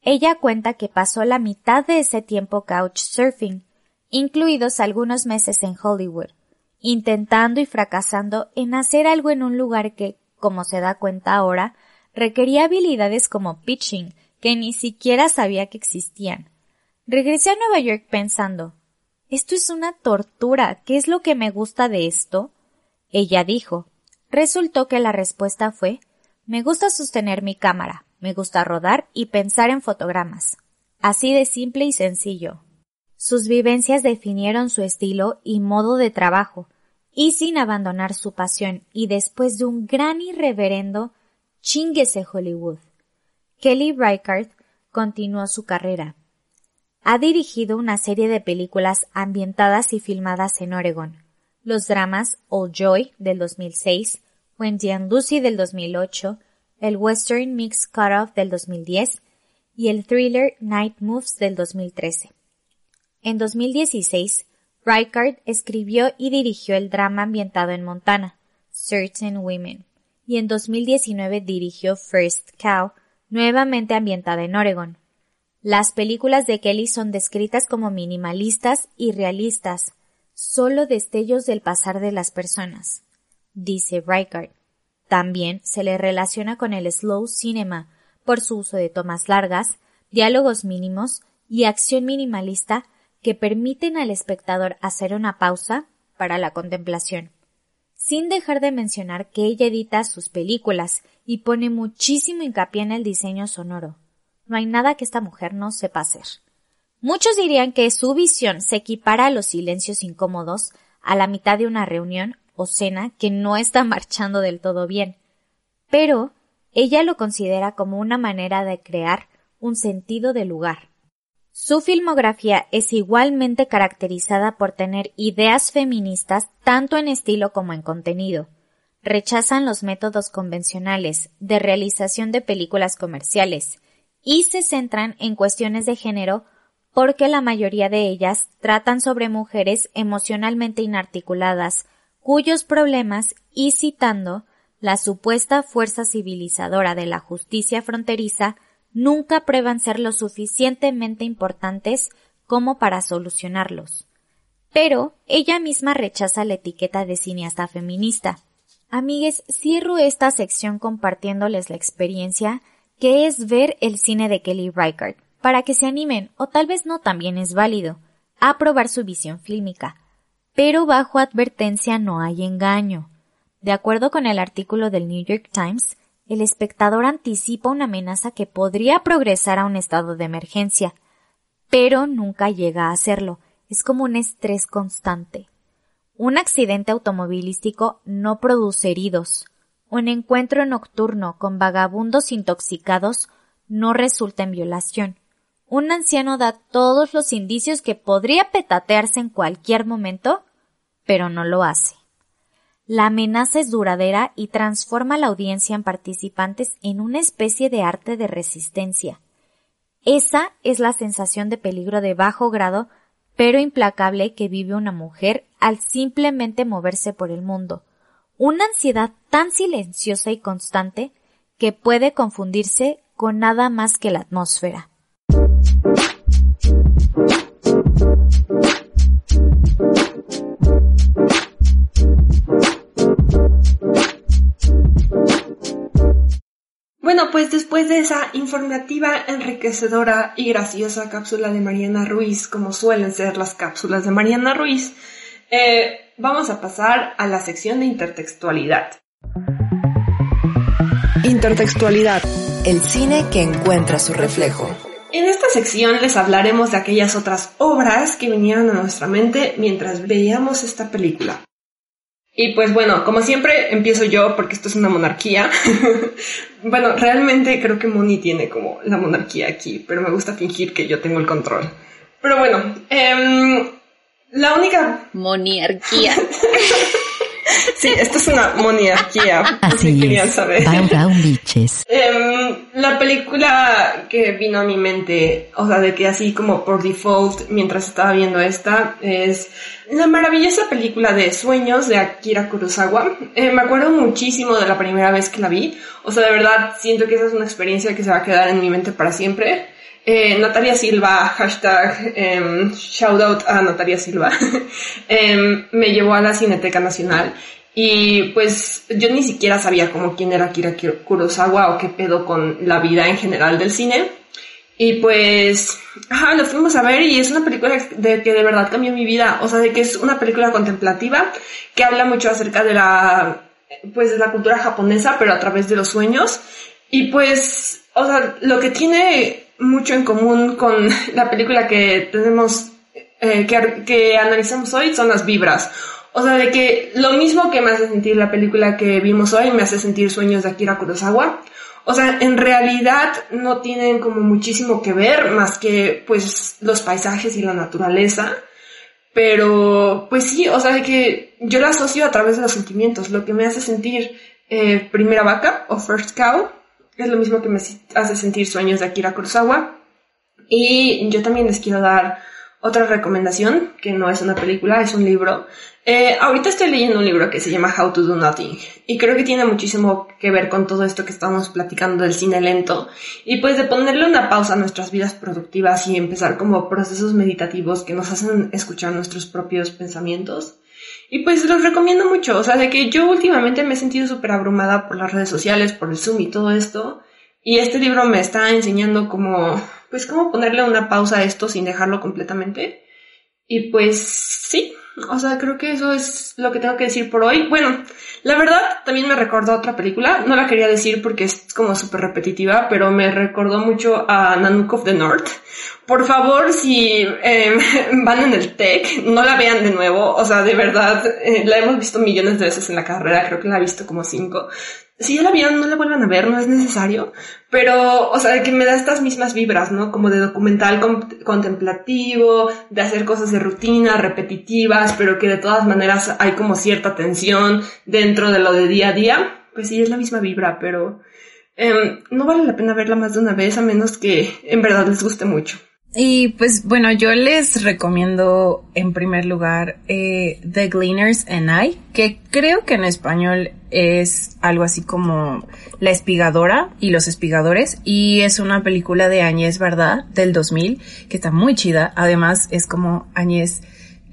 ella cuenta que pasó la mitad de ese tiempo couchsurfing, incluidos algunos meses en Hollywood, intentando y fracasando en hacer algo en un lugar que, como se da cuenta ahora, requería habilidades como pitching, que ni siquiera sabía que existían. Regresé a Nueva York pensando, esto es una tortura, ¿qué es lo que me gusta de esto? Ella dijo. Resultó que la respuesta fue, me gusta sostener mi cámara, me gusta rodar y pensar en fotogramas. Así de simple y sencillo. Sus vivencias definieron su estilo y modo de trabajo, y sin abandonar su pasión y después de un gran y reverendo chinguese Hollywood. Kelly Reichardt continuó su carrera. Ha dirigido una serie de películas ambientadas y filmadas en Oregon. Los dramas Old Joy del 2006, Wendy and Lucy del 2008, el western Mix Cutoff del 2010 y el thriller Night Moves del 2013. En 2016, Reichardt escribió y dirigió el drama ambientado en Montana, Certain Women, y en 2019 dirigió First Cow, nuevamente ambientada en Oregon. Las películas de Kelly son descritas como minimalistas y realistas, solo destellos del pasar de las personas, dice Reichardt. También se le relaciona con el slow cinema por su uso de tomas largas, diálogos mínimos y acción minimalista que permiten al espectador hacer una pausa para la contemplación. Sin dejar de mencionar que ella edita sus películas y pone muchísimo hincapié en el diseño sonoro. No hay nada que esta mujer no sepa hacer. Muchos dirían que su visión se equipara a los silencios incómodos a la mitad de una reunión o cena que no está marchando del todo bien, pero ella lo considera como una manera de crear un sentido de lugar. Su filmografía es igualmente caracterizada por tener ideas feministas tanto en estilo como en contenido. Rechazan los métodos convencionales de realización de películas comerciales y se centran en cuestiones de género porque la mayoría de ellas tratan sobre mujeres emocionalmente inarticuladas, cuyos problemas, y citando, la supuesta fuerza civilizadora de la justicia fronteriza nunca prueban ser lo suficientemente importantes como para solucionarlos. Pero ella misma rechaza la etiqueta de cineasta feminista. Amigues, cierro esta sección compartiéndoles la experiencia que es ver el cine de Kelly Reichardt, para que se animen, o tal vez no también es válido, a probar su visión fílmica. Pero bajo advertencia no hay engaño. De acuerdo con el artículo del New York Times, el espectador anticipa una amenaza que podría progresar a un estado de emergencia, pero nunca llega a hacerlo. Es como un estrés constante. Un accidente automovilístico no produce heridos. Un encuentro nocturno con vagabundos intoxicados no resulta en violación. Un anciano da todos los indicios que podría petatearse en cualquier momento, pero no lo hace. La amenaza es duradera y transforma a la audiencia en participantes en una especie de arte de resistencia. Esa es la sensación de peligro de bajo grado pero implacable que vive una mujer al simplemente moverse por el mundo. Una ansiedad tan silenciosa y constante que puede confundirse con nada más que la atmósfera. Bueno, pues después de esa informativa, enriquecedora y graciosa cápsula de Mariana Ruiz, como suelen ser las cápsulas de Mariana Ruiz, eh, vamos a pasar a la sección de intertextualidad. Intertextualidad, el cine que encuentra su reflejo. En esta sección les hablaremos de aquellas otras obras que vinieron a nuestra mente mientras veíamos esta película. Y pues bueno, como siempre empiezo yo porque esto es una monarquía. bueno, realmente creo que Moni tiene como la monarquía aquí, pero me gusta fingir que yo tengo el control. Pero bueno, eh, la única... Monarquía. sí, esto es una monarquía. Así es. Saber. Eh, la película que vino a mi mente, o sea, de que así como por default, mientras estaba viendo esta, es la maravillosa película de Sueños de Akira Kurosawa. Eh, me acuerdo muchísimo de la primera vez que la vi. O sea, de verdad, siento que esa es una experiencia que se va a quedar en mi mente para siempre. Eh, Natalia Silva, hashtag eh, shout out a Natalia Silva, em, me llevó a la Cineteca Nacional y pues yo ni siquiera sabía como quién era Akira Kurosawa o qué pedo con la vida en general del cine. Y pues, ajá, lo fuimos a ver y es una película de que de verdad cambió mi vida. O sea, de que es una película contemplativa que habla mucho acerca de la, pues de la cultura japonesa, pero a través de los sueños. Y pues, o sea, lo que tiene mucho en común con la película que tenemos, eh, que, que analizamos hoy son las vibras. O sea, de que lo mismo que me hace sentir la película que vimos hoy me hace sentir sueños de Akira Kurosawa. O sea, en realidad no tienen como muchísimo que ver más que pues los paisajes y la naturaleza. Pero pues sí, o sea, de que yo la asocio a través de los sentimientos. Lo que me hace sentir eh, Primera Vaca o First Cow es lo mismo que me hace sentir sueños de Akira Kurosawa. Y yo también les quiero dar otra recomendación, que no es una película, es un libro. Eh, ahorita estoy leyendo un libro que se llama How to Do Nothing y creo que tiene muchísimo que ver con todo esto que estamos platicando del cine lento y pues de ponerle una pausa a nuestras vidas productivas y empezar como procesos meditativos que nos hacen escuchar nuestros propios pensamientos. Y pues los recomiendo mucho, o sea, de que yo últimamente me he sentido súper abrumada por las redes sociales, por el Zoom y todo esto. Y este libro me está enseñando cómo, pues cómo ponerle una pausa a esto sin dejarlo completamente. Y pues sí, o sea, creo que eso es lo que tengo que decir por hoy. Bueno, la verdad también me recordó otra película, no la quería decir porque es como súper repetitiva, pero me recordó mucho a Nanook of the North, por favor, si eh, van en el tech, no la vean de nuevo. O sea, de verdad, eh, la hemos visto millones de veces en la carrera, creo que la he visto como cinco. Si ya la vieron, no la vuelvan a ver, no es necesario. Pero, o sea, que me da estas mismas vibras, ¿no? Como de documental contemplativo, de hacer cosas de rutina, repetitivas, pero que de todas maneras hay como cierta tensión dentro de lo de día a día. Pues sí, es la misma vibra, pero em, no vale la pena verla más de una vez a menos que en verdad les guste mucho. Y pues bueno, yo les recomiendo en primer lugar eh, The Gleaners and I, que creo que en español es algo así como La espigadora y los espigadores, y es una película de Añez Verdad del 2000, que está muy chida, además es como Añez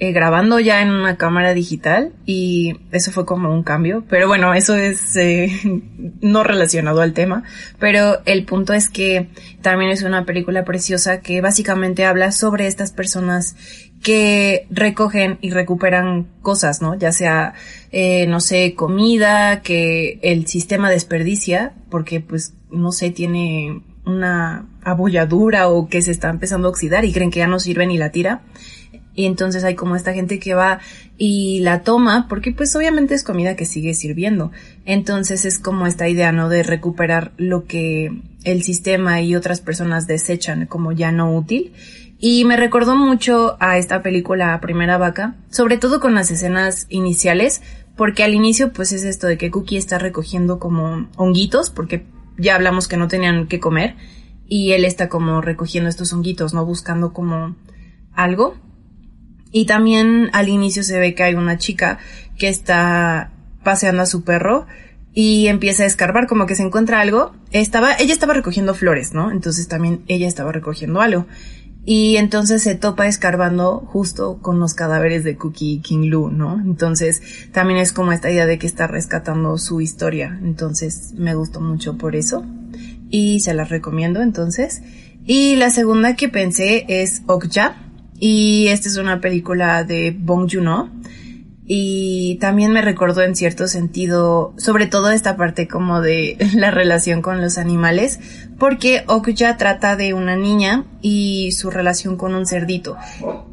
eh, grabando ya en una cámara digital y eso fue como un cambio. Pero bueno, eso es eh, no relacionado al tema. Pero el punto es que también es una película preciosa que básicamente habla sobre estas personas que recogen y recuperan cosas, ¿no? Ya sea, eh, no sé, comida que el sistema desperdicia porque pues, no sé, tiene una abolladura o que se está empezando a oxidar y creen que ya no sirven y la tira. Y entonces hay como esta gente que va y la toma porque pues obviamente es comida que sigue sirviendo. Entonces es como esta idea, ¿no? De recuperar lo que el sistema y otras personas desechan como ya no útil. Y me recordó mucho a esta película Primera Vaca, sobre todo con las escenas iniciales, porque al inicio pues es esto de que Cookie está recogiendo como honguitos, porque ya hablamos que no tenían que comer, y él está como recogiendo estos honguitos, ¿no? Buscando como algo. Y también al inicio se ve que hay una chica que está paseando a su perro y empieza a escarbar como que se encuentra algo. Estaba, ella estaba recogiendo flores, ¿no? Entonces también ella estaba recogiendo algo. Y entonces se topa escarbando justo con los cadáveres de Cookie King Lu, ¿no? Entonces también es como esta idea de que está rescatando su historia. Entonces me gustó mucho por eso. Y se las recomiendo entonces. Y la segunda que pensé es Okja. Y esta es una película de Bong Joon-ho. Y también me recordó en cierto sentido, sobre todo esta parte como de la relación con los animales, porque Okja trata de una niña y su relación con un cerdito,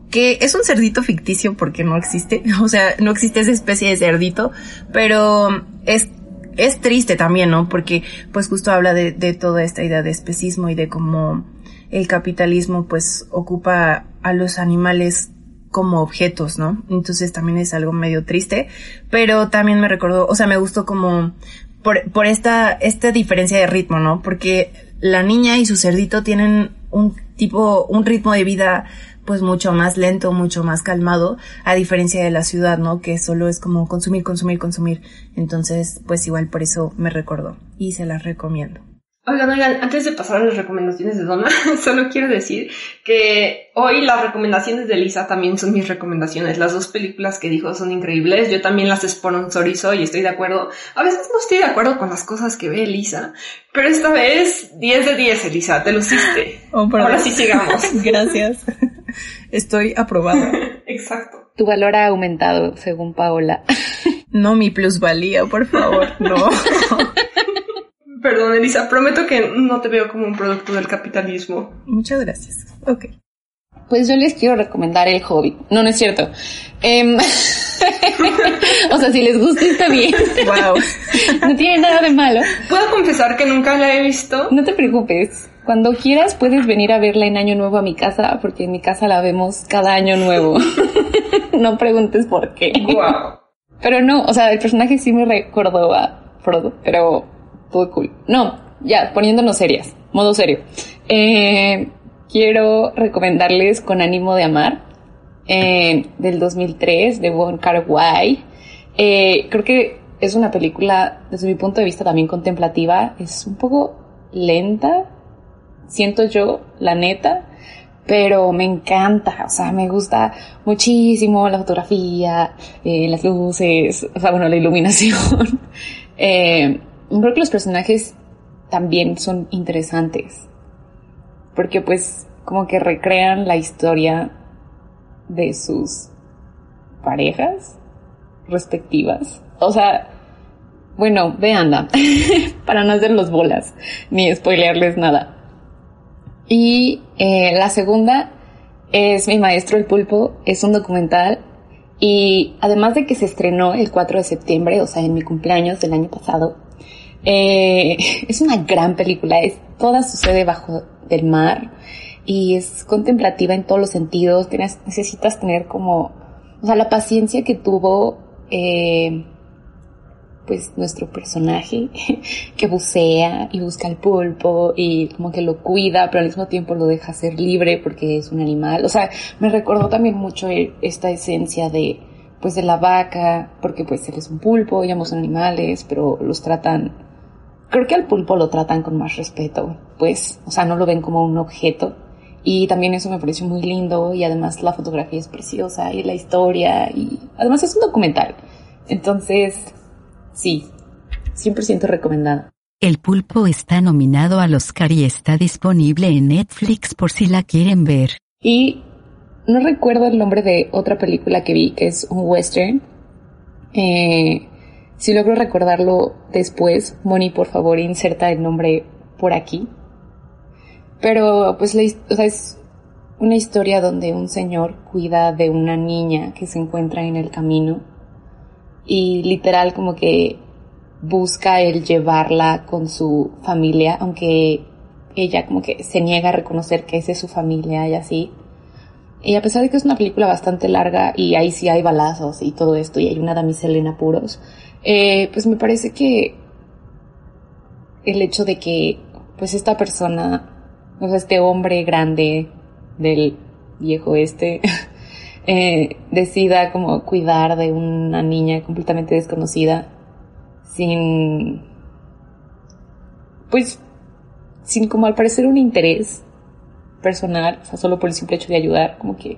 que es un cerdito ficticio porque no existe, o sea, no existe esa especie de cerdito, pero es es triste también, ¿no? Porque pues justo habla de, de toda esta idea de especismo y de cómo el capitalismo pues ocupa a los animales como objetos, ¿no? Entonces también es algo medio triste, pero también me recordó, o sea, me gustó como por, por esta, esta diferencia de ritmo, ¿no? Porque la niña y su cerdito tienen un tipo, un ritmo de vida pues mucho más lento, mucho más calmado, a diferencia de la ciudad, ¿no? Que solo es como consumir, consumir, consumir. Entonces, pues igual por eso me recordó y se las recomiendo. Oigan, oigan, antes de pasar a las recomendaciones de Donna, solo quiero decir que hoy las recomendaciones de Lisa también son mis recomendaciones. Las dos películas que dijo son increíbles. Yo también las sponsorizo y estoy de acuerdo. A veces no estoy de acuerdo con las cosas que ve Elisa, pero esta vez 10 de 10, Elisa, te luciste. Oh, Ahora sí sigamos. Gracias. Estoy aprobada. Exacto. Tu valor ha aumentado, según Paola. No mi plusvalía, por favor, no. Perdón, Elisa, prometo que no te veo como un producto del capitalismo. Muchas gracias. Ok. Pues yo les quiero recomendar El Hobbit. No, no es cierto. Em, o sea, si les gusta está bien. Wow. No tiene nada de malo. Puedo confesar que nunca la he visto. No te preocupes. Cuando quieras puedes venir a verla en Año Nuevo a mi casa, porque en mi casa la vemos cada año nuevo. no preguntes por qué. Wow. Pero no, o sea, el personaje sí me recordó a Frodo, pero todo cool. No, ya, poniéndonos serias, modo serio. Eh, quiero recomendarles Con ánimo de amar, eh, del 2003, de Wong Kar. Eh, creo que es una película, desde mi punto de vista, también contemplativa. Es un poco lenta, siento yo, la neta, pero me encanta, o sea, me gusta muchísimo la fotografía, las luces, o sea, bueno, la iluminación. creo que los personajes también son interesantes, porque pues como que recrean la historia de sus parejas respectivas. O sea, bueno, veanla, para no hacerlos bolas, ni spoilearles nada. Y eh, la segunda es Mi Maestro el Pulpo, es un documental y además de que se estrenó el 4 de septiembre, o sea, en mi cumpleaños del año pasado, eh, es una gran película, es, toda sucede bajo del mar y es contemplativa en todos los sentidos, necesitas tener como, o sea, la paciencia que tuvo eh, pues nuestro personaje que bucea y busca el pulpo y como que lo cuida, pero al mismo tiempo lo deja ser libre porque es un animal. O sea, me recordó también mucho esta esencia de pues de la vaca, porque pues él es un pulpo, ambos son animales, pero los tratan, creo que al pulpo lo tratan con más respeto, pues, o sea, no lo ven como un objeto y también eso me pareció muy lindo y además la fotografía es preciosa y la historia y además es un documental. Entonces, sí, 100% recomendado. El pulpo está nominado al Oscar y está disponible en Netflix por si la quieren ver. Y no recuerdo el nombre de otra película que vi, que es un western. Eh, si logro recordarlo después, Moni, por favor, inserta el nombre por aquí. Pero, pues, sea, es una historia donde un señor cuida de una niña que se encuentra en el camino y literal como que busca el llevarla con su familia, aunque ella como que se niega a reconocer que esa es su familia y así. Y a pesar de que es una película bastante larga y ahí sí hay balazos y todo esto y hay una damisela en apuros, eh, pues me parece que el hecho de que pues esta persona, o sea, este hombre grande del viejo este, eh, decida como cuidar de una niña completamente desconocida sin, pues, sin como al parecer un interés personal, o sea, solo por el simple hecho de ayudar, como que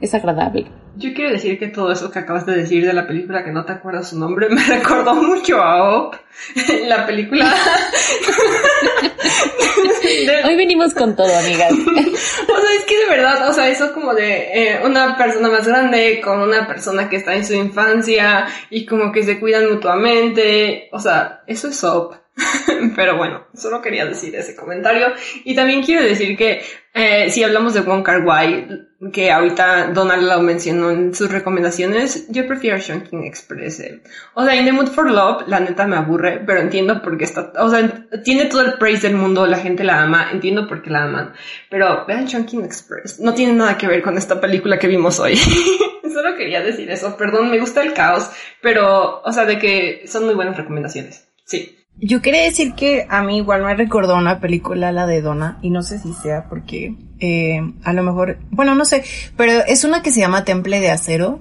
es agradable. Yo quiero decir que todo eso que acabas de decir de la película que no te acuerdas su nombre me recordó mucho a Op, la película. Hoy venimos con todo, amigas. o sea, es que de verdad, o sea, eso como de eh, una persona más grande con una persona que está en su infancia y como que se cuidan mutuamente, o sea, eso es Op. Pero bueno, solo quería decir ese comentario. Y también quiero decir que eh, si hablamos de Wong Kar Wai, que ahorita Donald lo mencionó en sus recomendaciones, yo prefiero King Express. Eh. O sea, In the Mood for Love, la neta me aburre, pero entiendo por qué está, o sea, tiene todo el praise del mundo, la gente la ama, entiendo por qué la aman. Pero vean King Express, no tiene nada que ver con esta película que vimos hoy. Solo quería decir eso, perdón, me gusta el caos, pero, o sea, de que son muy buenas recomendaciones. Sí. Yo quería decir que a mí igual me recordó una película, la de Donna, y no sé si sea porque eh, a lo mejor, bueno, no sé, pero es una que se llama Temple de Acero,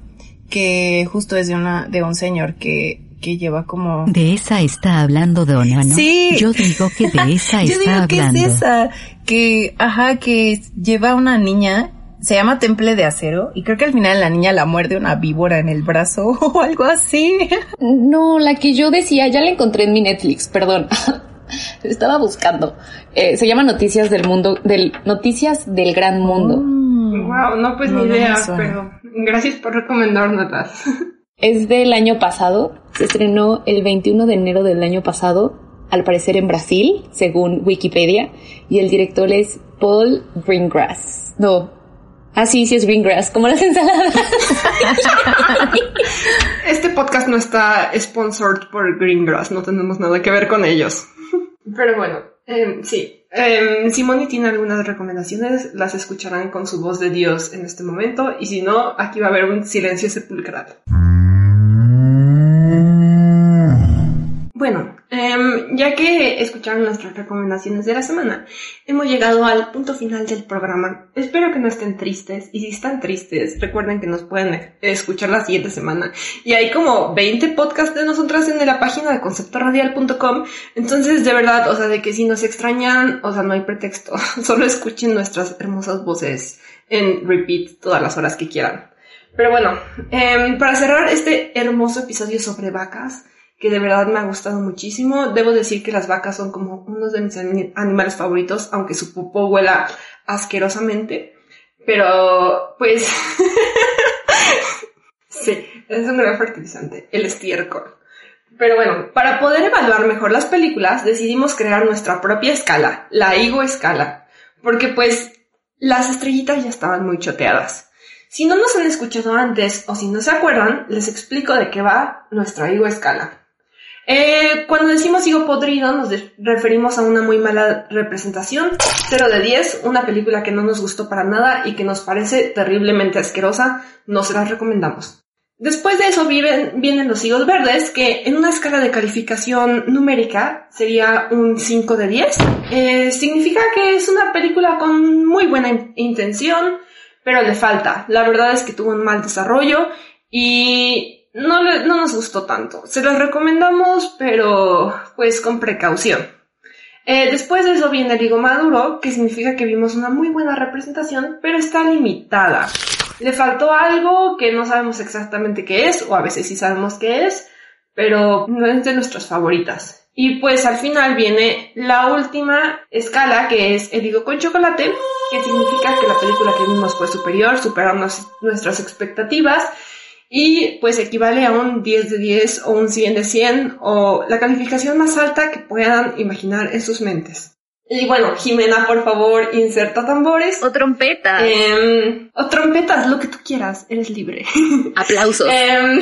que justo es de una, de un señor que que lleva como... De esa está hablando Donna, ¿no? Sí. Yo digo que de esa Yo digo Que es esa, que, ajá, que lleva una niña se llama Temple de Acero y creo que al final la niña la muerde una víbora en el brazo o algo así. No, la que yo decía, ya la encontré en mi Netflix, perdón. Estaba buscando. Eh, se llama Noticias del Mundo, del Noticias del Gran Mundo. wow, mm. no pues ni idea, pero gracias por recomendárnoslas. Es del año pasado, se estrenó el 21 de enero del año pasado, al parecer en Brasil, según Wikipedia, y el director es Paul Greengrass. No, Ah, sí, sí es greengrass, como las ensaladas. este podcast no está sponsored por greengrass, no tenemos nada que ver con ellos. Pero bueno, em, sí. Eh, Simone tiene algunas recomendaciones, las escucharán con su voz de Dios en este momento, y si no, aquí va a haber un silencio sepulcral. Bueno, em, ya que escucharon nuestras recomendaciones de la semana, hemos llegado al punto final del programa. Espero que no estén tristes y si están tristes, recuerden que nos pueden escuchar la siguiente semana. Y hay como 20 podcasts de nosotras en la página de conceptoradial.com. Entonces, de verdad, o sea, de que si nos extrañan, o sea, no hay pretexto. Solo escuchen nuestras hermosas voces en repeat todas las horas que quieran. Pero bueno, em, para cerrar este hermoso episodio sobre vacas, que de verdad me ha gustado muchísimo. Debo decir que las vacas son como uno de mis animales favoritos, aunque su popó huela asquerosamente. Pero, pues, sí, es un gran fertilizante, el estiércol. Pero bueno, para poder evaluar mejor las películas, decidimos crear nuestra propia escala, la Igo escala, porque pues las estrellitas ya estaban muy choteadas. Si no nos han escuchado antes o si no se acuerdan, les explico de qué va nuestra Igo escala. Eh, cuando decimos higo podrido nos referimos a una muy mala representación, 0 de 10, una película que no nos gustó para nada y que nos parece terriblemente asquerosa, no se las recomendamos. Después de eso vienen los higos verdes, que en una escala de calificación numérica sería un 5 de 10. Eh, significa que es una película con muy buena intención, pero le falta. La verdad es que tuvo un mal desarrollo y no, no nos gustó tanto. Se los recomendamos, pero pues con precaución. Eh, después de eso viene el higo maduro, que significa que vimos una muy buena representación, pero está limitada. Le faltó algo que no sabemos exactamente qué es, o a veces sí sabemos qué es, pero no es de nuestras favoritas. Y pues al final viene la última escala, que es el higo con chocolate, que significa que la película que vimos fue superior, superaron nuestras expectativas, y pues equivale a un 10 de 10 o un 100 de 100 o la calificación más alta que puedan imaginar en sus mentes. Y bueno, Jimena, por favor, inserta tambores. O trompetas. Em, o trompetas, lo que tú quieras, eres libre. Aplausos. Em,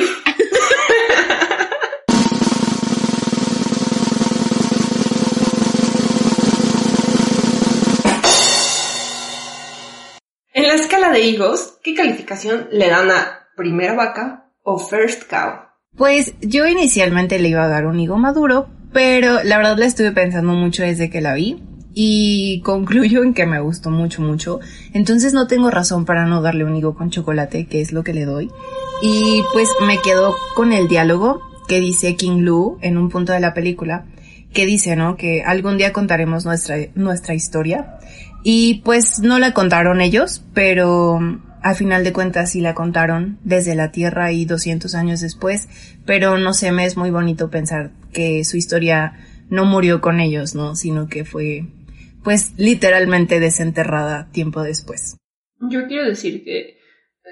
en la escala de higos, ¿qué calificación le dan a primera vaca o first cow? Pues yo inicialmente le iba a dar un higo maduro, pero la verdad la estuve pensando mucho desde que la vi y concluyo en que me gustó mucho, mucho. Entonces no tengo razón para no darle un higo con chocolate, que es lo que le doy. Y pues me quedo con el diálogo que dice King Lu en un punto de la película, que dice, ¿no? Que algún día contaremos nuestra, nuestra historia. Y pues no la contaron ellos, pero a final de cuentas sí la contaron desde la Tierra y 200 años después, pero no sé, me es muy bonito pensar que su historia no murió con ellos, ¿no? Sino que fue, pues, literalmente desenterrada tiempo después. Yo quiero decir que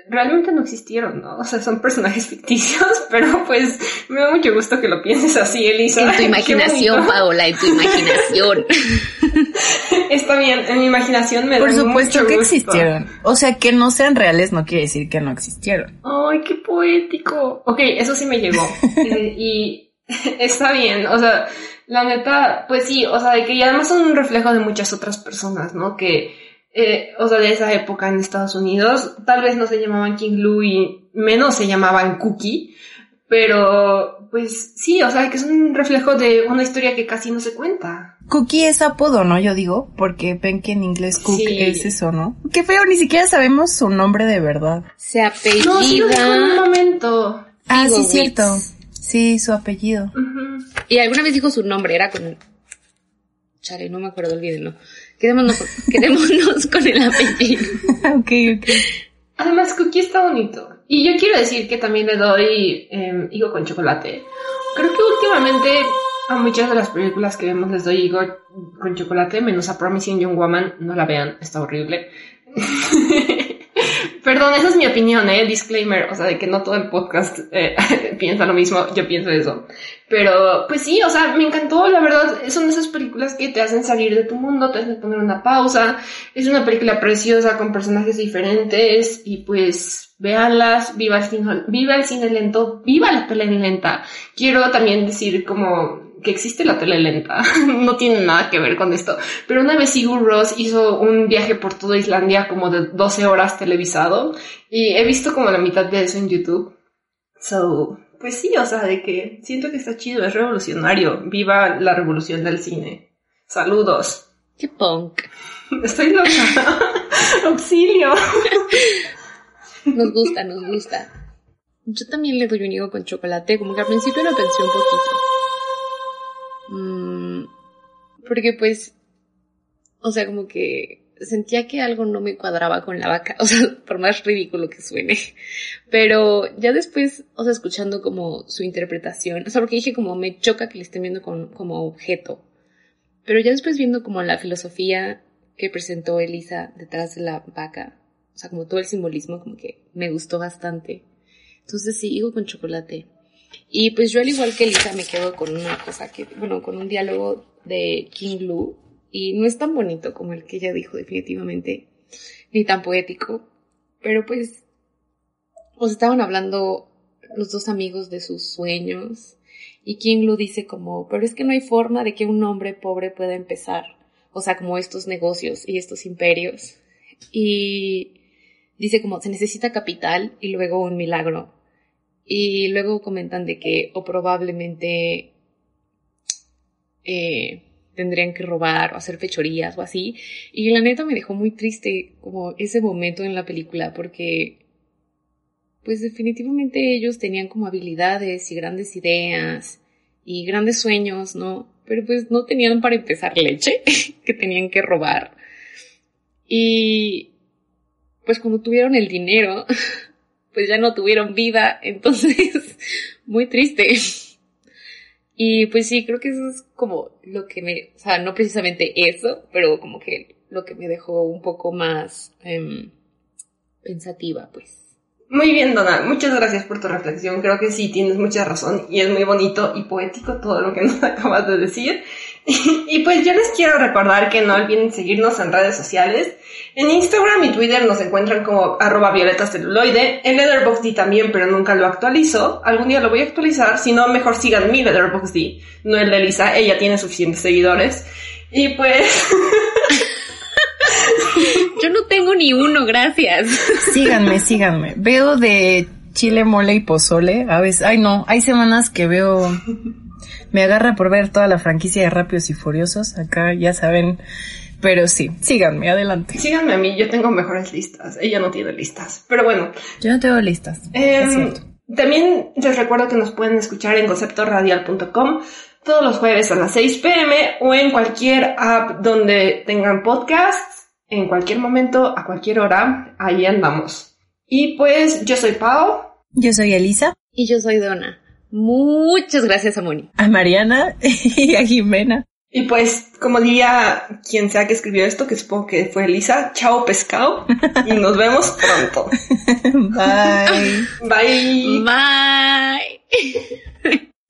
realmente no existieron, ¿no? O sea, son personajes ficticios, pero pues me da mucho gusto que lo pienses así, Elisa. En tu imaginación, Paola, en tu imaginación. Está bien, en mi imaginación me Por da supuesto mucho que gusto. existieron. O sea, que no sean reales no quiere decir que no existieron. Ay, qué poético. Ok, eso sí me llegó. Eh, y está bien, o sea, la neta, pues sí, o sea, de que y además son un reflejo de muchas otras personas, ¿no? Que, eh, o sea, de esa época en Estados Unidos, tal vez no se llamaban King Lou y menos se llamaban Cookie, pero pues sí, o sea, que es un reflejo de una historia que casi no se cuenta. Cookie es apodo, ¿no? Yo digo, porque ven que en inglés cook Sí. es eso, ¿no? Qué feo, ni siquiera sabemos su nombre de verdad. Se apellida. No, sí lo dijo en un momento. Ah, sí, cierto. Sí, su apellido. Y alguna vez dijo su nombre, era con. Chale, no me acuerdo, olvídenlo. Quedémonos, quedémonos con el apellido. ok, ok. Además, Cookie está bonito. Y yo quiero decir que también le doy eh, higo con chocolate. Creo que últimamente a muchas de las películas que vemos les doy higo con chocolate, menos a Promising Young Woman. No la vean, está horrible. Perdón, esa es mi opinión, ¿eh? Disclaimer, o sea, de que no todo el podcast eh, piensa lo mismo, yo pienso eso. Pero, pues sí, o sea, me encantó, la verdad, son esas películas que te hacen salir de tu mundo, te hacen poner una pausa. Es una película preciosa con personajes diferentes y pues véanlas, viva el cine, viva el cine lento, viva la tele lenta. Quiero también decir como que existe la tele lenta, no tiene nada que ver con esto, pero una vez Sigur Ross hizo un viaje por toda Islandia como de 12 horas televisado y he visto como la mitad de eso en YouTube. So, pues sí, o sea, de que siento que está chido, es revolucionario, viva la revolución del cine. Saludos. Qué punk. Estoy loca. Auxilio. Nos gusta, nos gusta. Yo también le doy un higo con chocolate, como que al principio lo pensé un poquito. Mm, porque pues, o sea, como que sentía que algo no me cuadraba con la vaca, o sea, por más ridículo que suene. Pero ya después, o sea, escuchando como su interpretación, o sea, porque dije como me choca que le estén viendo con- como objeto. Pero ya después viendo como la filosofía que presentó Elisa detrás de la vaca, o sea, como todo el simbolismo, como que me gustó bastante. Entonces sí, higo con chocolate. Y pues yo al igual que Elisa me quedo con una cosa que, bueno, con un diálogo de King Lu. Y no es tan bonito como el que ella dijo definitivamente, ni tan poético. Pero pues, os estaban hablando los dos amigos de sus sueños. Y King Lu dice como, pero es que no hay forma de que un hombre pobre pueda empezar. O sea, como estos negocios y estos imperios. Y dice como, se necesita capital y luego un milagro. Y luego comentan de que, o probablemente, eh, tendrían que robar o hacer fechorías o así. Y la neta me dejó muy triste como ese momento en la película porque pues definitivamente ellos tenían como habilidades y grandes ideas y grandes sueños, ¿no? pero pues no tenían para empezar leche, que tenían que robar. Y pues cuando tuvieron el dinero, pues ya no tuvieron vida, entonces muy triste. Y pues sí, creo que eso es como lo que me, o sea, no precisamente eso, pero como que lo que me dejó un poco más em, pensativa, pues. Muy bien, Dona. Muchas gracias por tu reflexión. Creo que sí, tienes mucha razón y es muy bonito y poético todo lo que nos acabas de decir. Y, pues yo les quiero recordar que no olviden seguirnos en redes sociales. En Instagram y Twitter nos encuentran como arroba violeta celuloide. En Letterboxd también, pero nunca lo actualizo. Algún día lo voy a actualizar. Si no, mejor sigan mi Letterboxd, no el de Elisa. Ella tiene suficientes seguidores. Y pues... Yo no tengo ni uno, gracias. Síganme, síganme. Veo de chile, mole y pozole. A veces, ay no, hay semanas que veo, me agarra por ver toda la franquicia de Rápidos y Furiosos. Acá ya saben, pero sí, síganme, adelante. Síganme a mí, yo tengo mejores listas. Ella no tiene listas. Pero bueno. Yo no tengo listas. Em, también les recuerdo que nos pueden escuchar en conceptoradial.com todos los jueves a las 6 pm o en cualquier app donde tengan podcasts en cualquier momento, a cualquier hora, ahí andamos. Y pues yo soy Pau. Yo soy Elisa. Y yo soy Donna. Muchas gracias a Moni. A Mariana y a Jimena. Y pues, como diría quien sea que escribió esto, que supongo que fue Elisa, chao pescado y nos vemos pronto. Bye. Bye. Bye.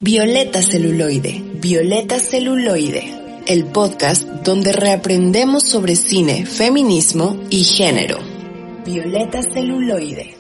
Violeta celuloide, violeta celuloide el podcast donde reaprendemos sobre cine, feminismo y género. Violeta celuloide.